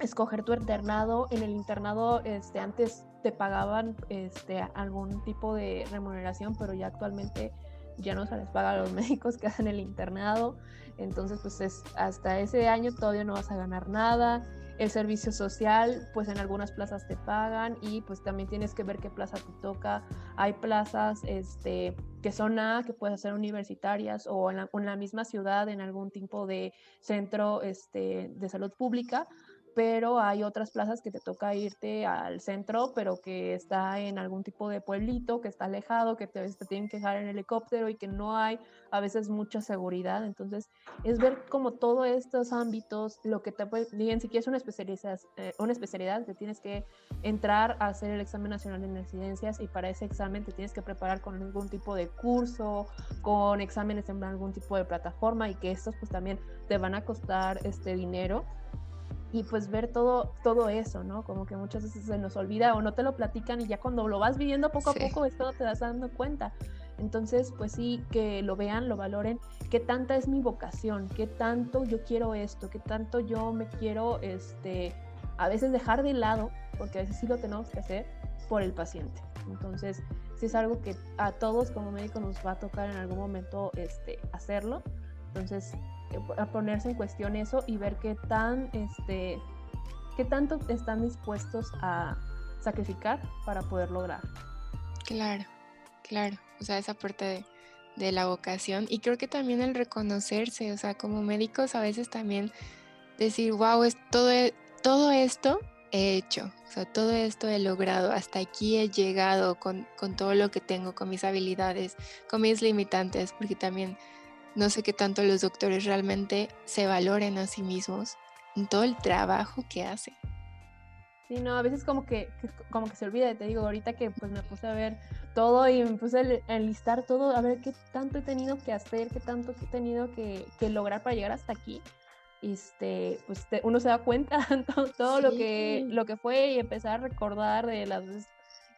Escoger tu internado. En el internado este, antes te pagaban este, algún tipo de remuneración, pero ya actualmente ya no se les paga a los [laughs] médicos que hacen el internado. Entonces, pues es, hasta ese año todavía no vas a ganar nada. El servicio social, pues en algunas plazas te pagan y pues también tienes que ver qué plaza te toca. Hay plazas este, que son A, que puedes hacer universitarias o en la, en la misma ciudad, en algún tipo de centro este, de salud pública pero hay otras plazas que te toca irte al centro, pero que está en algún tipo de pueblito, que está alejado, que te, te tienen que dejar en helicóptero y que no hay a veces mucha seguridad. Entonces, es ver como todos estos ámbitos, lo que te puede, bien, si quieres una especialidad, eh, una especialidad, te tienes que entrar a hacer el examen nacional de residencias y para ese examen te tienes que preparar con algún tipo de curso, con exámenes en algún tipo de plataforma y que estos pues también te van a costar este dinero y pues ver todo, todo eso, ¿no? Como que muchas veces se nos olvida o no te lo platican y ya cuando lo vas viviendo poco a poco esto te das dando cuenta. Entonces, pues sí, que lo vean, lo valoren, qué tanta es mi vocación, qué tanto yo quiero esto, qué tanto yo me quiero, este, a veces dejar de lado, porque a veces sí lo tenemos que hacer por el paciente. Entonces, sí es algo que a todos como médicos nos va a tocar en algún momento este, hacerlo. Entonces, a ponerse en cuestión eso y ver qué tan, este, qué tanto están dispuestos a sacrificar para poder lograr. Claro, claro, o sea, esa parte de, de la vocación y creo que también el reconocerse, o sea, como médicos a veces también decir, wow, es todo, e, todo esto he hecho, o sea, todo esto he logrado, hasta aquí he llegado con, con todo lo que tengo, con mis habilidades, con mis limitantes, porque también no sé qué tanto los doctores realmente se valoren a sí mismos en todo el trabajo que hacen. Sí, no, a veces como que, como que se olvida, te digo, ahorita que pues me puse a ver todo y me puse a enlistar todo, a ver qué tanto he tenido que hacer, qué tanto he tenido que, lograr para llegar hasta aquí. Este, pues uno se da cuenta [laughs] todo, todo lo que lo que fue y empezar a recordar de las veces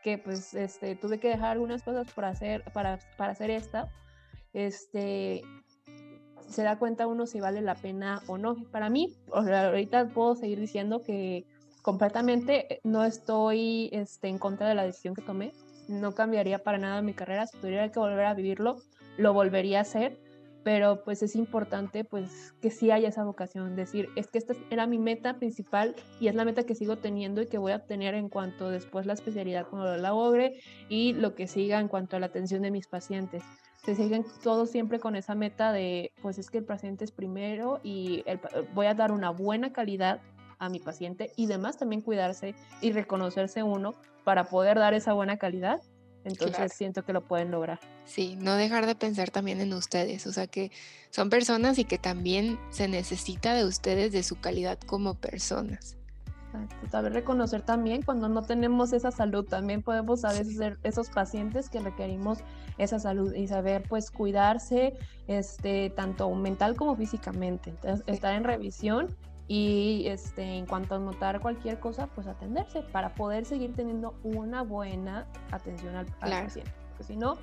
que pues este tuve que dejar algunas cosas por hacer para, para hacer esta. Este, se da cuenta uno si vale la pena o no. Para mí, ahorita puedo seguir diciendo que completamente eh, no estoy este, en contra de la decisión que tomé. No cambiaría para nada mi carrera. Si tuviera que volver a vivirlo, lo volvería a hacer. Pero pues es importante pues que sí haya esa vocación. Decir, es que esta era mi meta principal y es la meta que sigo teniendo y que voy a tener en cuanto después la especialidad cuando la logre y lo que siga en cuanto a la atención de mis pacientes se siguen todos siempre con esa meta de, pues es que el paciente es primero y voy a dar una buena calidad a mi paciente y demás también cuidarse y reconocerse uno para poder dar esa buena calidad. Entonces siento que lo pueden lograr. Sí, no dejar de pensar también en ustedes, o sea que son personas y que también se necesita de ustedes, de su calidad como personas. Saber reconocer también cuando no tenemos esa salud, también podemos a veces ser esos pacientes que requerimos esa salud y saber pues cuidarse este, tanto mental como físicamente. Entonces, estar en revisión y este, en cuanto a notar cualquier cosa, pues atenderse para poder seguir teniendo una buena atención al, paciente. Porque si no,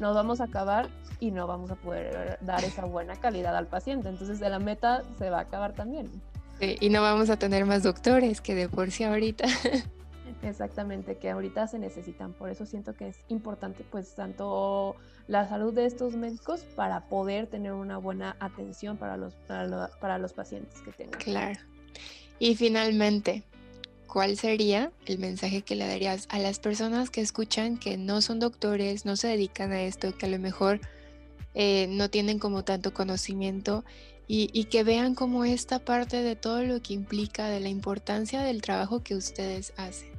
nos vamos a acabar y no vamos a poder dar esa buena calidad al paciente. Entonces, de la meta se va a acabar también. Y no vamos a tener más doctores que de por sí ahorita. [laughs] Exactamente, que ahorita se necesitan. Por eso siento que es importante, pues, tanto la salud de estos médicos para poder tener una buena atención para los, para, los pacientes que tengan. Claro. Y finalmente, ¿cuál sería el mensaje que le darías a las personas que escuchan que no son doctores, no se dedican a esto, que a lo mejor eh, no tienen como tanto conocimiento y, que vean como esta parte de todo lo que implica, de la importancia del trabajo que ustedes hacen?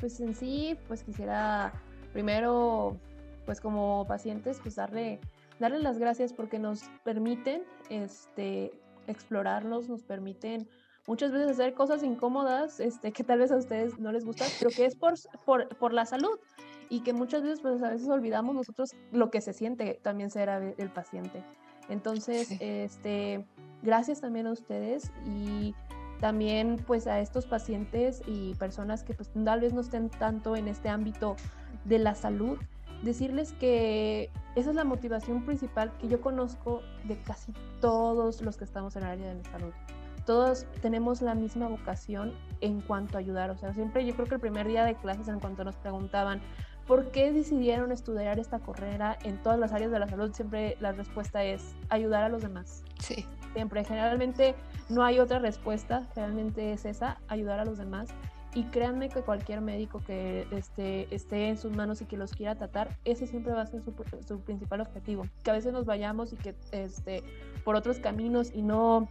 pues en sí, pues quisiera primero, pues como pacientes, pues darle, darle las gracias porque nos permiten este, explorarlos, nos permiten muchas veces hacer cosas incómodas este, que tal vez a ustedes no les gustan, pero que es por, por, por la salud y que muchas veces pues a veces olvidamos nosotros lo que se siente también ser el paciente. Entonces, este, gracias también a ustedes y también pues a estos pacientes y personas que pues tal vez no estén tanto en este ámbito de la salud, decirles que esa es la motivación principal que yo conozco de casi todos los que estamos en el área de la salud. Todos tenemos la misma vocación en cuanto a ayudar. O sea, siempre yo creo que el primer día de clases en cuanto nos preguntaban, ¿por qué decidieron estudiar esta carrera en todas las áreas de la salud? Siempre la respuesta es ayudar a los demás. Sí. Siempre, generalmente no hay otra respuesta, realmente es esa, ayudar a los demás. Y créanme que cualquier médico que esté, esté en sus manos y que los quiera tratar, ese siempre va a ser su, su principal objetivo. Que a veces nos vayamos y que este, por otros caminos y no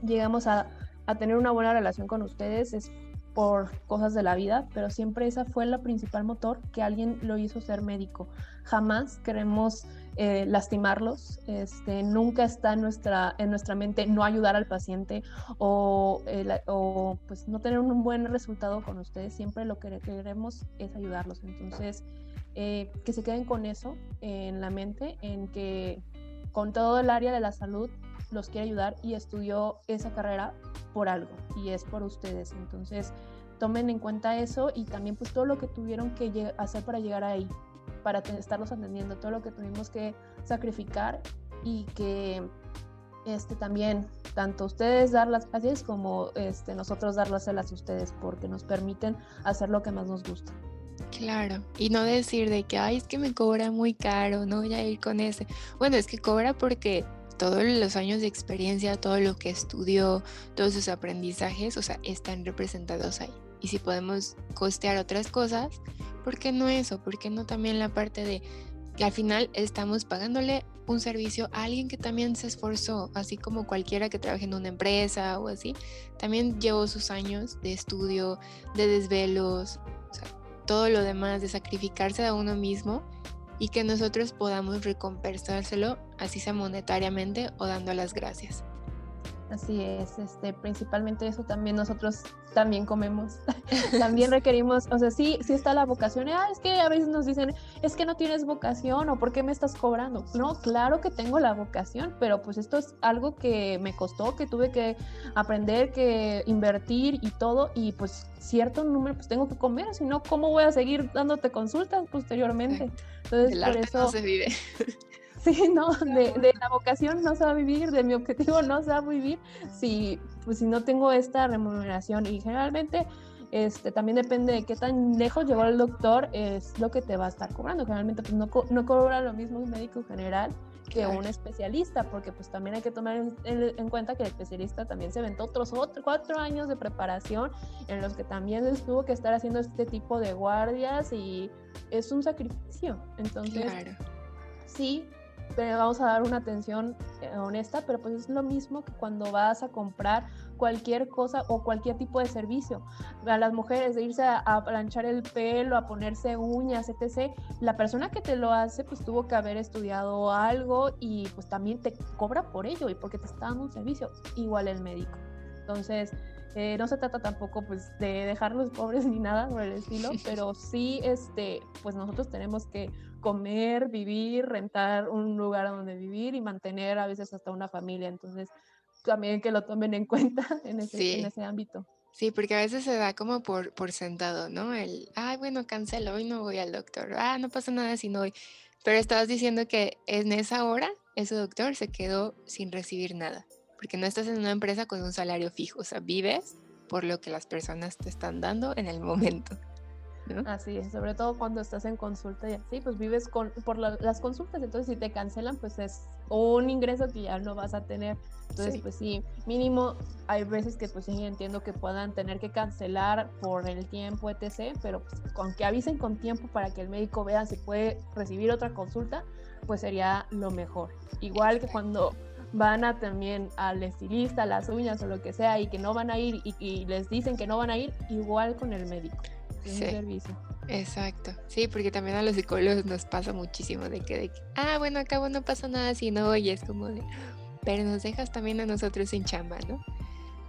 llegamos a, a tener una buena relación con ustedes, es por cosas de la vida, pero siempre esa fue la principal motor que alguien lo hizo ser médico. Jamás queremos eh, lastimarlos, este, nunca está en nuestra, en nuestra mente no ayudar al paciente o, o pues no tener un buen resultado con ustedes, siempre lo que queremos es ayudarlos. Entonces, eh, que se queden con eso en la mente, en que con todo el área de la salud los quiere ayudar y estudió esa carrera por algo y es por ustedes. Entonces, tomen en cuenta eso y también pues todo lo que tuvieron que hacer para llegar ahí, para estarlos atendiendo, todo lo que tuvimos que sacrificar y que este también tanto ustedes dar las gracias como este nosotros darlas a ustedes porque nos permiten hacer lo que más nos gusta. Claro, y no decir de que, ay, es que me cobra muy caro, no voy a ir con ese. Bueno, es que cobra porque todos los años de experiencia, todo lo que estudió, todos sus aprendizajes, o sea, están representados ahí. Y si podemos costear otras cosas, ¿por qué no eso? ¿Por qué no también la parte de que al final estamos pagándole un servicio a alguien que también se esforzó, así como cualquiera que trabaje en una empresa o así, también llevó sus años de estudio, de desvelos, todo lo demás, de sacrificarse a uno mismo y que nosotros podamos recompensárselo, así sea monetariamente o dando las gracias. Así es, este, principalmente eso también nosotros también comemos, [laughs] también requerimos, o sea, sí, sí está la vocación, ah, es que a veces nos dicen, es que no tienes vocación o por qué me estás cobrando. No, claro que tengo la vocación, pero pues esto es algo que me costó, que tuve que aprender, que invertir y todo, y pues cierto número pues tengo que comer, si no, ¿cómo voy a seguir dándote consultas posteriormente? [laughs] Entonces, por eso... se vive. Sí, [laughs] no, de, de, la vocación no se va a vivir, de mi objetivo no se va a vivir si, pues, si no tengo esta remuneración. Y generalmente este, también depende de qué tan lejos llegó el doctor, es lo que te va a estar cobrando. Generalmente pues, no, no cobra lo mismo un médico general que un especialista, porque pues también hay que tomar en, cuenta que el especialista también se aventó otros cuatro años de preparación en los que también tuvo que estar haciendo este tipo de guardias y es un sacrificio. Entonces, sí, vamos a dar una atención eh, honesta, pero pues es lo mismo que cuando vas a comprar cualquier cosa o cualquier tipo de servicio. A las mujeres de irse a, planchar el pelo, a ponerse uñas, etc. La persona que te lo hace pues tuvo que haber estudiado algo y pues también te cobra por ello y porque te está dando un servicio. Igual el médico. Entonces, eh, no se trata tampoco pues de dejarlos pobres ni nada por el estilo, pero sí, este, pues nosotros tenemos que comer, vivir, rentar un lugar donde vivir y mantener a veces hasta una familia. Entonces, también que lo tomen en [laughs] cuenta en ese, en ese ámbito. Sí, porque a veces se da como por, por sentado, ¿no? El, ay, bueno, cancelo, hoy no voy al doctor. Ah, no pasa nada si no voy. Pero estabas diciendo que en esa hora ese doctor se quedó sin recibir nada, porque no estás en una empresa con un salario fijo, o sea, vives por lo que las personas te están dando en el momento. Así es, sobre todo cuando estás en consulta y así, pues vives con, por las consultas, entonces si te cancelan, pues es un ingreso que ya no vas a tener. Entonces, pues sí, mínimo hay veces que pues sí entiendo que puedan tener que cancelar por el tiempo, etc., pero pues con que avisen con tiempo para que el médico vea si puede recibir otra consulta, pues sería lo mejor. Igual que cuando van a también al estilista, las uñas o lo que sea, y que no van a ir y, y les dicen que no van a ir, igual con el médico sí. servicio. Exacto, sí, porque también a los psicólogos nos pasa muchísimo de que, de ah, bueno, acabo no pasa nada si no oyes, como de, pero nos dejas también a nosotros sin chamba, ¿no?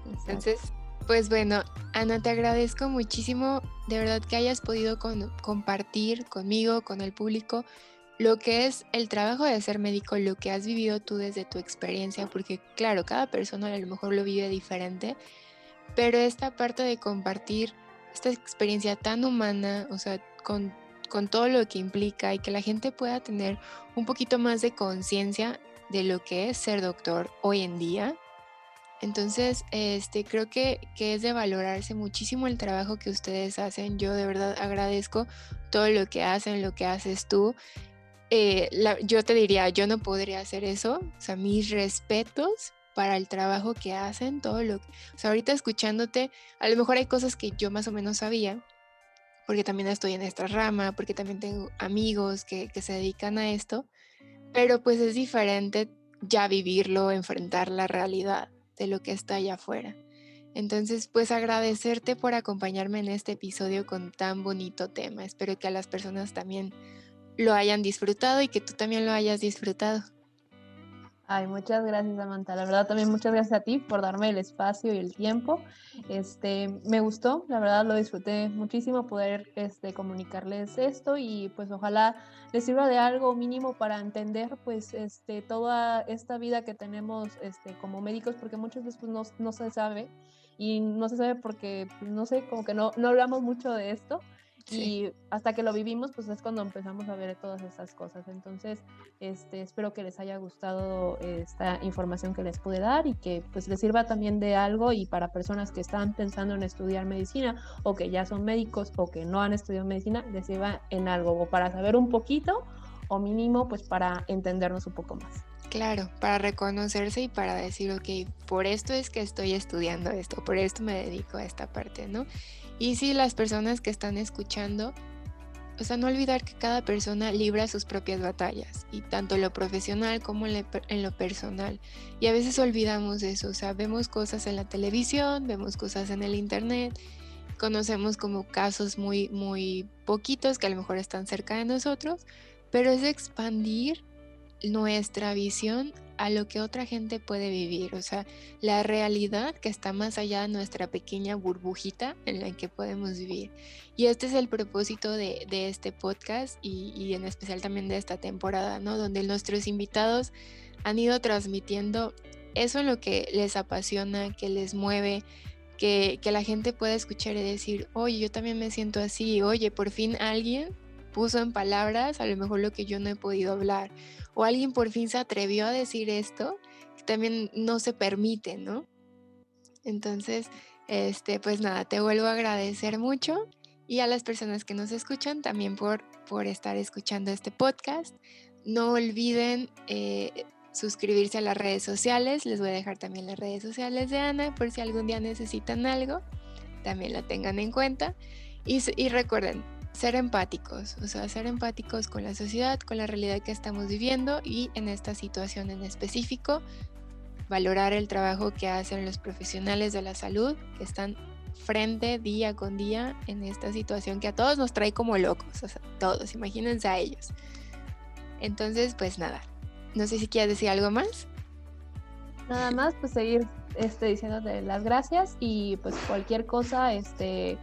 Entonces, pues bueno, Ana, te agradezco muchísimo, de verdad que hayas podido compartir conmigo, con el público, lo que es el trabajo de ser médico, lo que has vivido tú desde tu experiencia, porque claro, cada persona a lo mejor lo vive diferente, pero esta parte de compartir esta experiencia tan humana, o sea, con, con todo lo que implica y que la gente pueda tener un poquito más de conciencia de lo que es ser doctor hoy en día. Entonces, este, creo que, que, es de valorarse muchísimo el trabajo que ustedes hacen. Yo de verdad agradezco todo lo que hacen, lo que haces tú. Eh, yo te diría, yo no podría hacer eso. O sea, mis respetos para el trabajo que hacen, todo lo que... O sea, ahorita escuchándote, a lo mejor hay cosas que yo más o menos sabía, porque también estoy en esta rama, porque también tengo amigos que, que se dedican a esto, pero pues es diferente ya vivirlo, enfrentar la realidad de lo que está allá afuera. Entonces, pues agradecerte por acompañarme en este episodio con tan bonito tema. Espero que a las personas también lo hayan disfrutado y que tú también lo hayas disfrutado. Ay, muchas gracias, Samantha. La verdad, también muchas gracias a ti por darme el espacio y el tiempo. Este, me gustó, la verdad lo disfruté muchísimo poder este, comunicarles esto y pues ojalá les sirva de algo mínimo para entender pues este, toda esta vida que tenemos este, como médicos, porque muchas veces pues, no, no se sabe y no se sabe porque, pues, no sé, como que no, no hablamos mucho de esto. Y hasta que lo vivimos, pues es cuando empezamos a ver todas esas cosas. Entonces, este, espero que les haya gustado esta información que les pude dar y que pues les sirva también de algo y para personas que están pensando en estudiar medicina o que ya son médicos o que no han estudiado medicina, les sirva en algo o para saber un poquito o mínimo pues para entendernos un poco más. Claro, para reconocerse y para decir, ok, por esto es que estoy estudiando esto, por esto me dedico a esta parte, ¿no? Y si las personas que están escuchando, o sea, no olvidar que cada persona libra sus propias batallas, y tanto en lo profesional como en lo personal. Y a veces olvidamos eso, o sea, vemos cosas en la televisión, vemos cosas en el internet, conocemos como casos muy, muy poquitos que a lo mejor están cerca de nosotros, pero es expandir nuestra visión a lo que otra gente puede vivir, o sea, la realidad que está más allá de nuestra pequeña burbujita en la que podemos vivir. Y este es el propósito de, este podcast y, en especial también de esta temporada, ¿no? Donde nuestros invitados han ido transmitiendo eso en lo que les apasiona, que les mueve, que, que la gente pueda escuchar y decir, oye, yo también me siento así, oye, por fin alguien puso en palabras a lo mejor lo que yo no he podido hablar. O alguien por fin se atrevió a decir esto, también no se permite, ¿no? Entonces, este, pues nada, te vuelvo a agradecer mucho y a las personas que nos escuchan también por, por estar escuchando este podcast. No olviden eh, suscribirse a las redes sociales. Les voy a dejar también las redes sociales de Ana por si algún día necesitan algo. También la tengan en cuenta. Y recuerden, ser empáticos, o sea, ser empáticos con la sociedad, con la realidad que estamos viviendo y en esta situación en específico, valorar el trabajo que hacen los profesionales de la salud que están frente día con día en esta situación que a todos nos trae como locos, o sea, todos, imagínense a ellos. Entonces, pues nada, no sé si quieres decir algo más. Nada más, pues seguir este, diciéndote las gracias y pues cualquier cosa, este,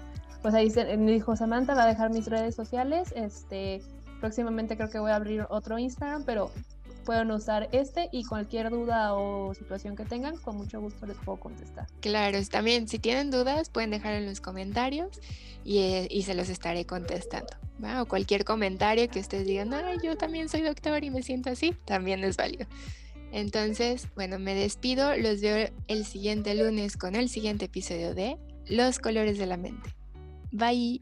pues ahí me dijo Samantha, va a dejar mis redes sociales, este, próximamente creo que voy a abrir otro Instagram, pero pueden usar este y cualquier duda o situación que tengan, con mucho gusto les puedo contestar. Claro, también si tienen dudas pueden dejar en los comentarios y, eh, y se los estaré contestando. O cualquier comentario que ustedes digan, Ay, yo también soy doctor y me siento así, también es válido. Entonces, bueno, me despido, los veo el siguiente lunes con el siguiente episodio de Los colores de la mente. Bye.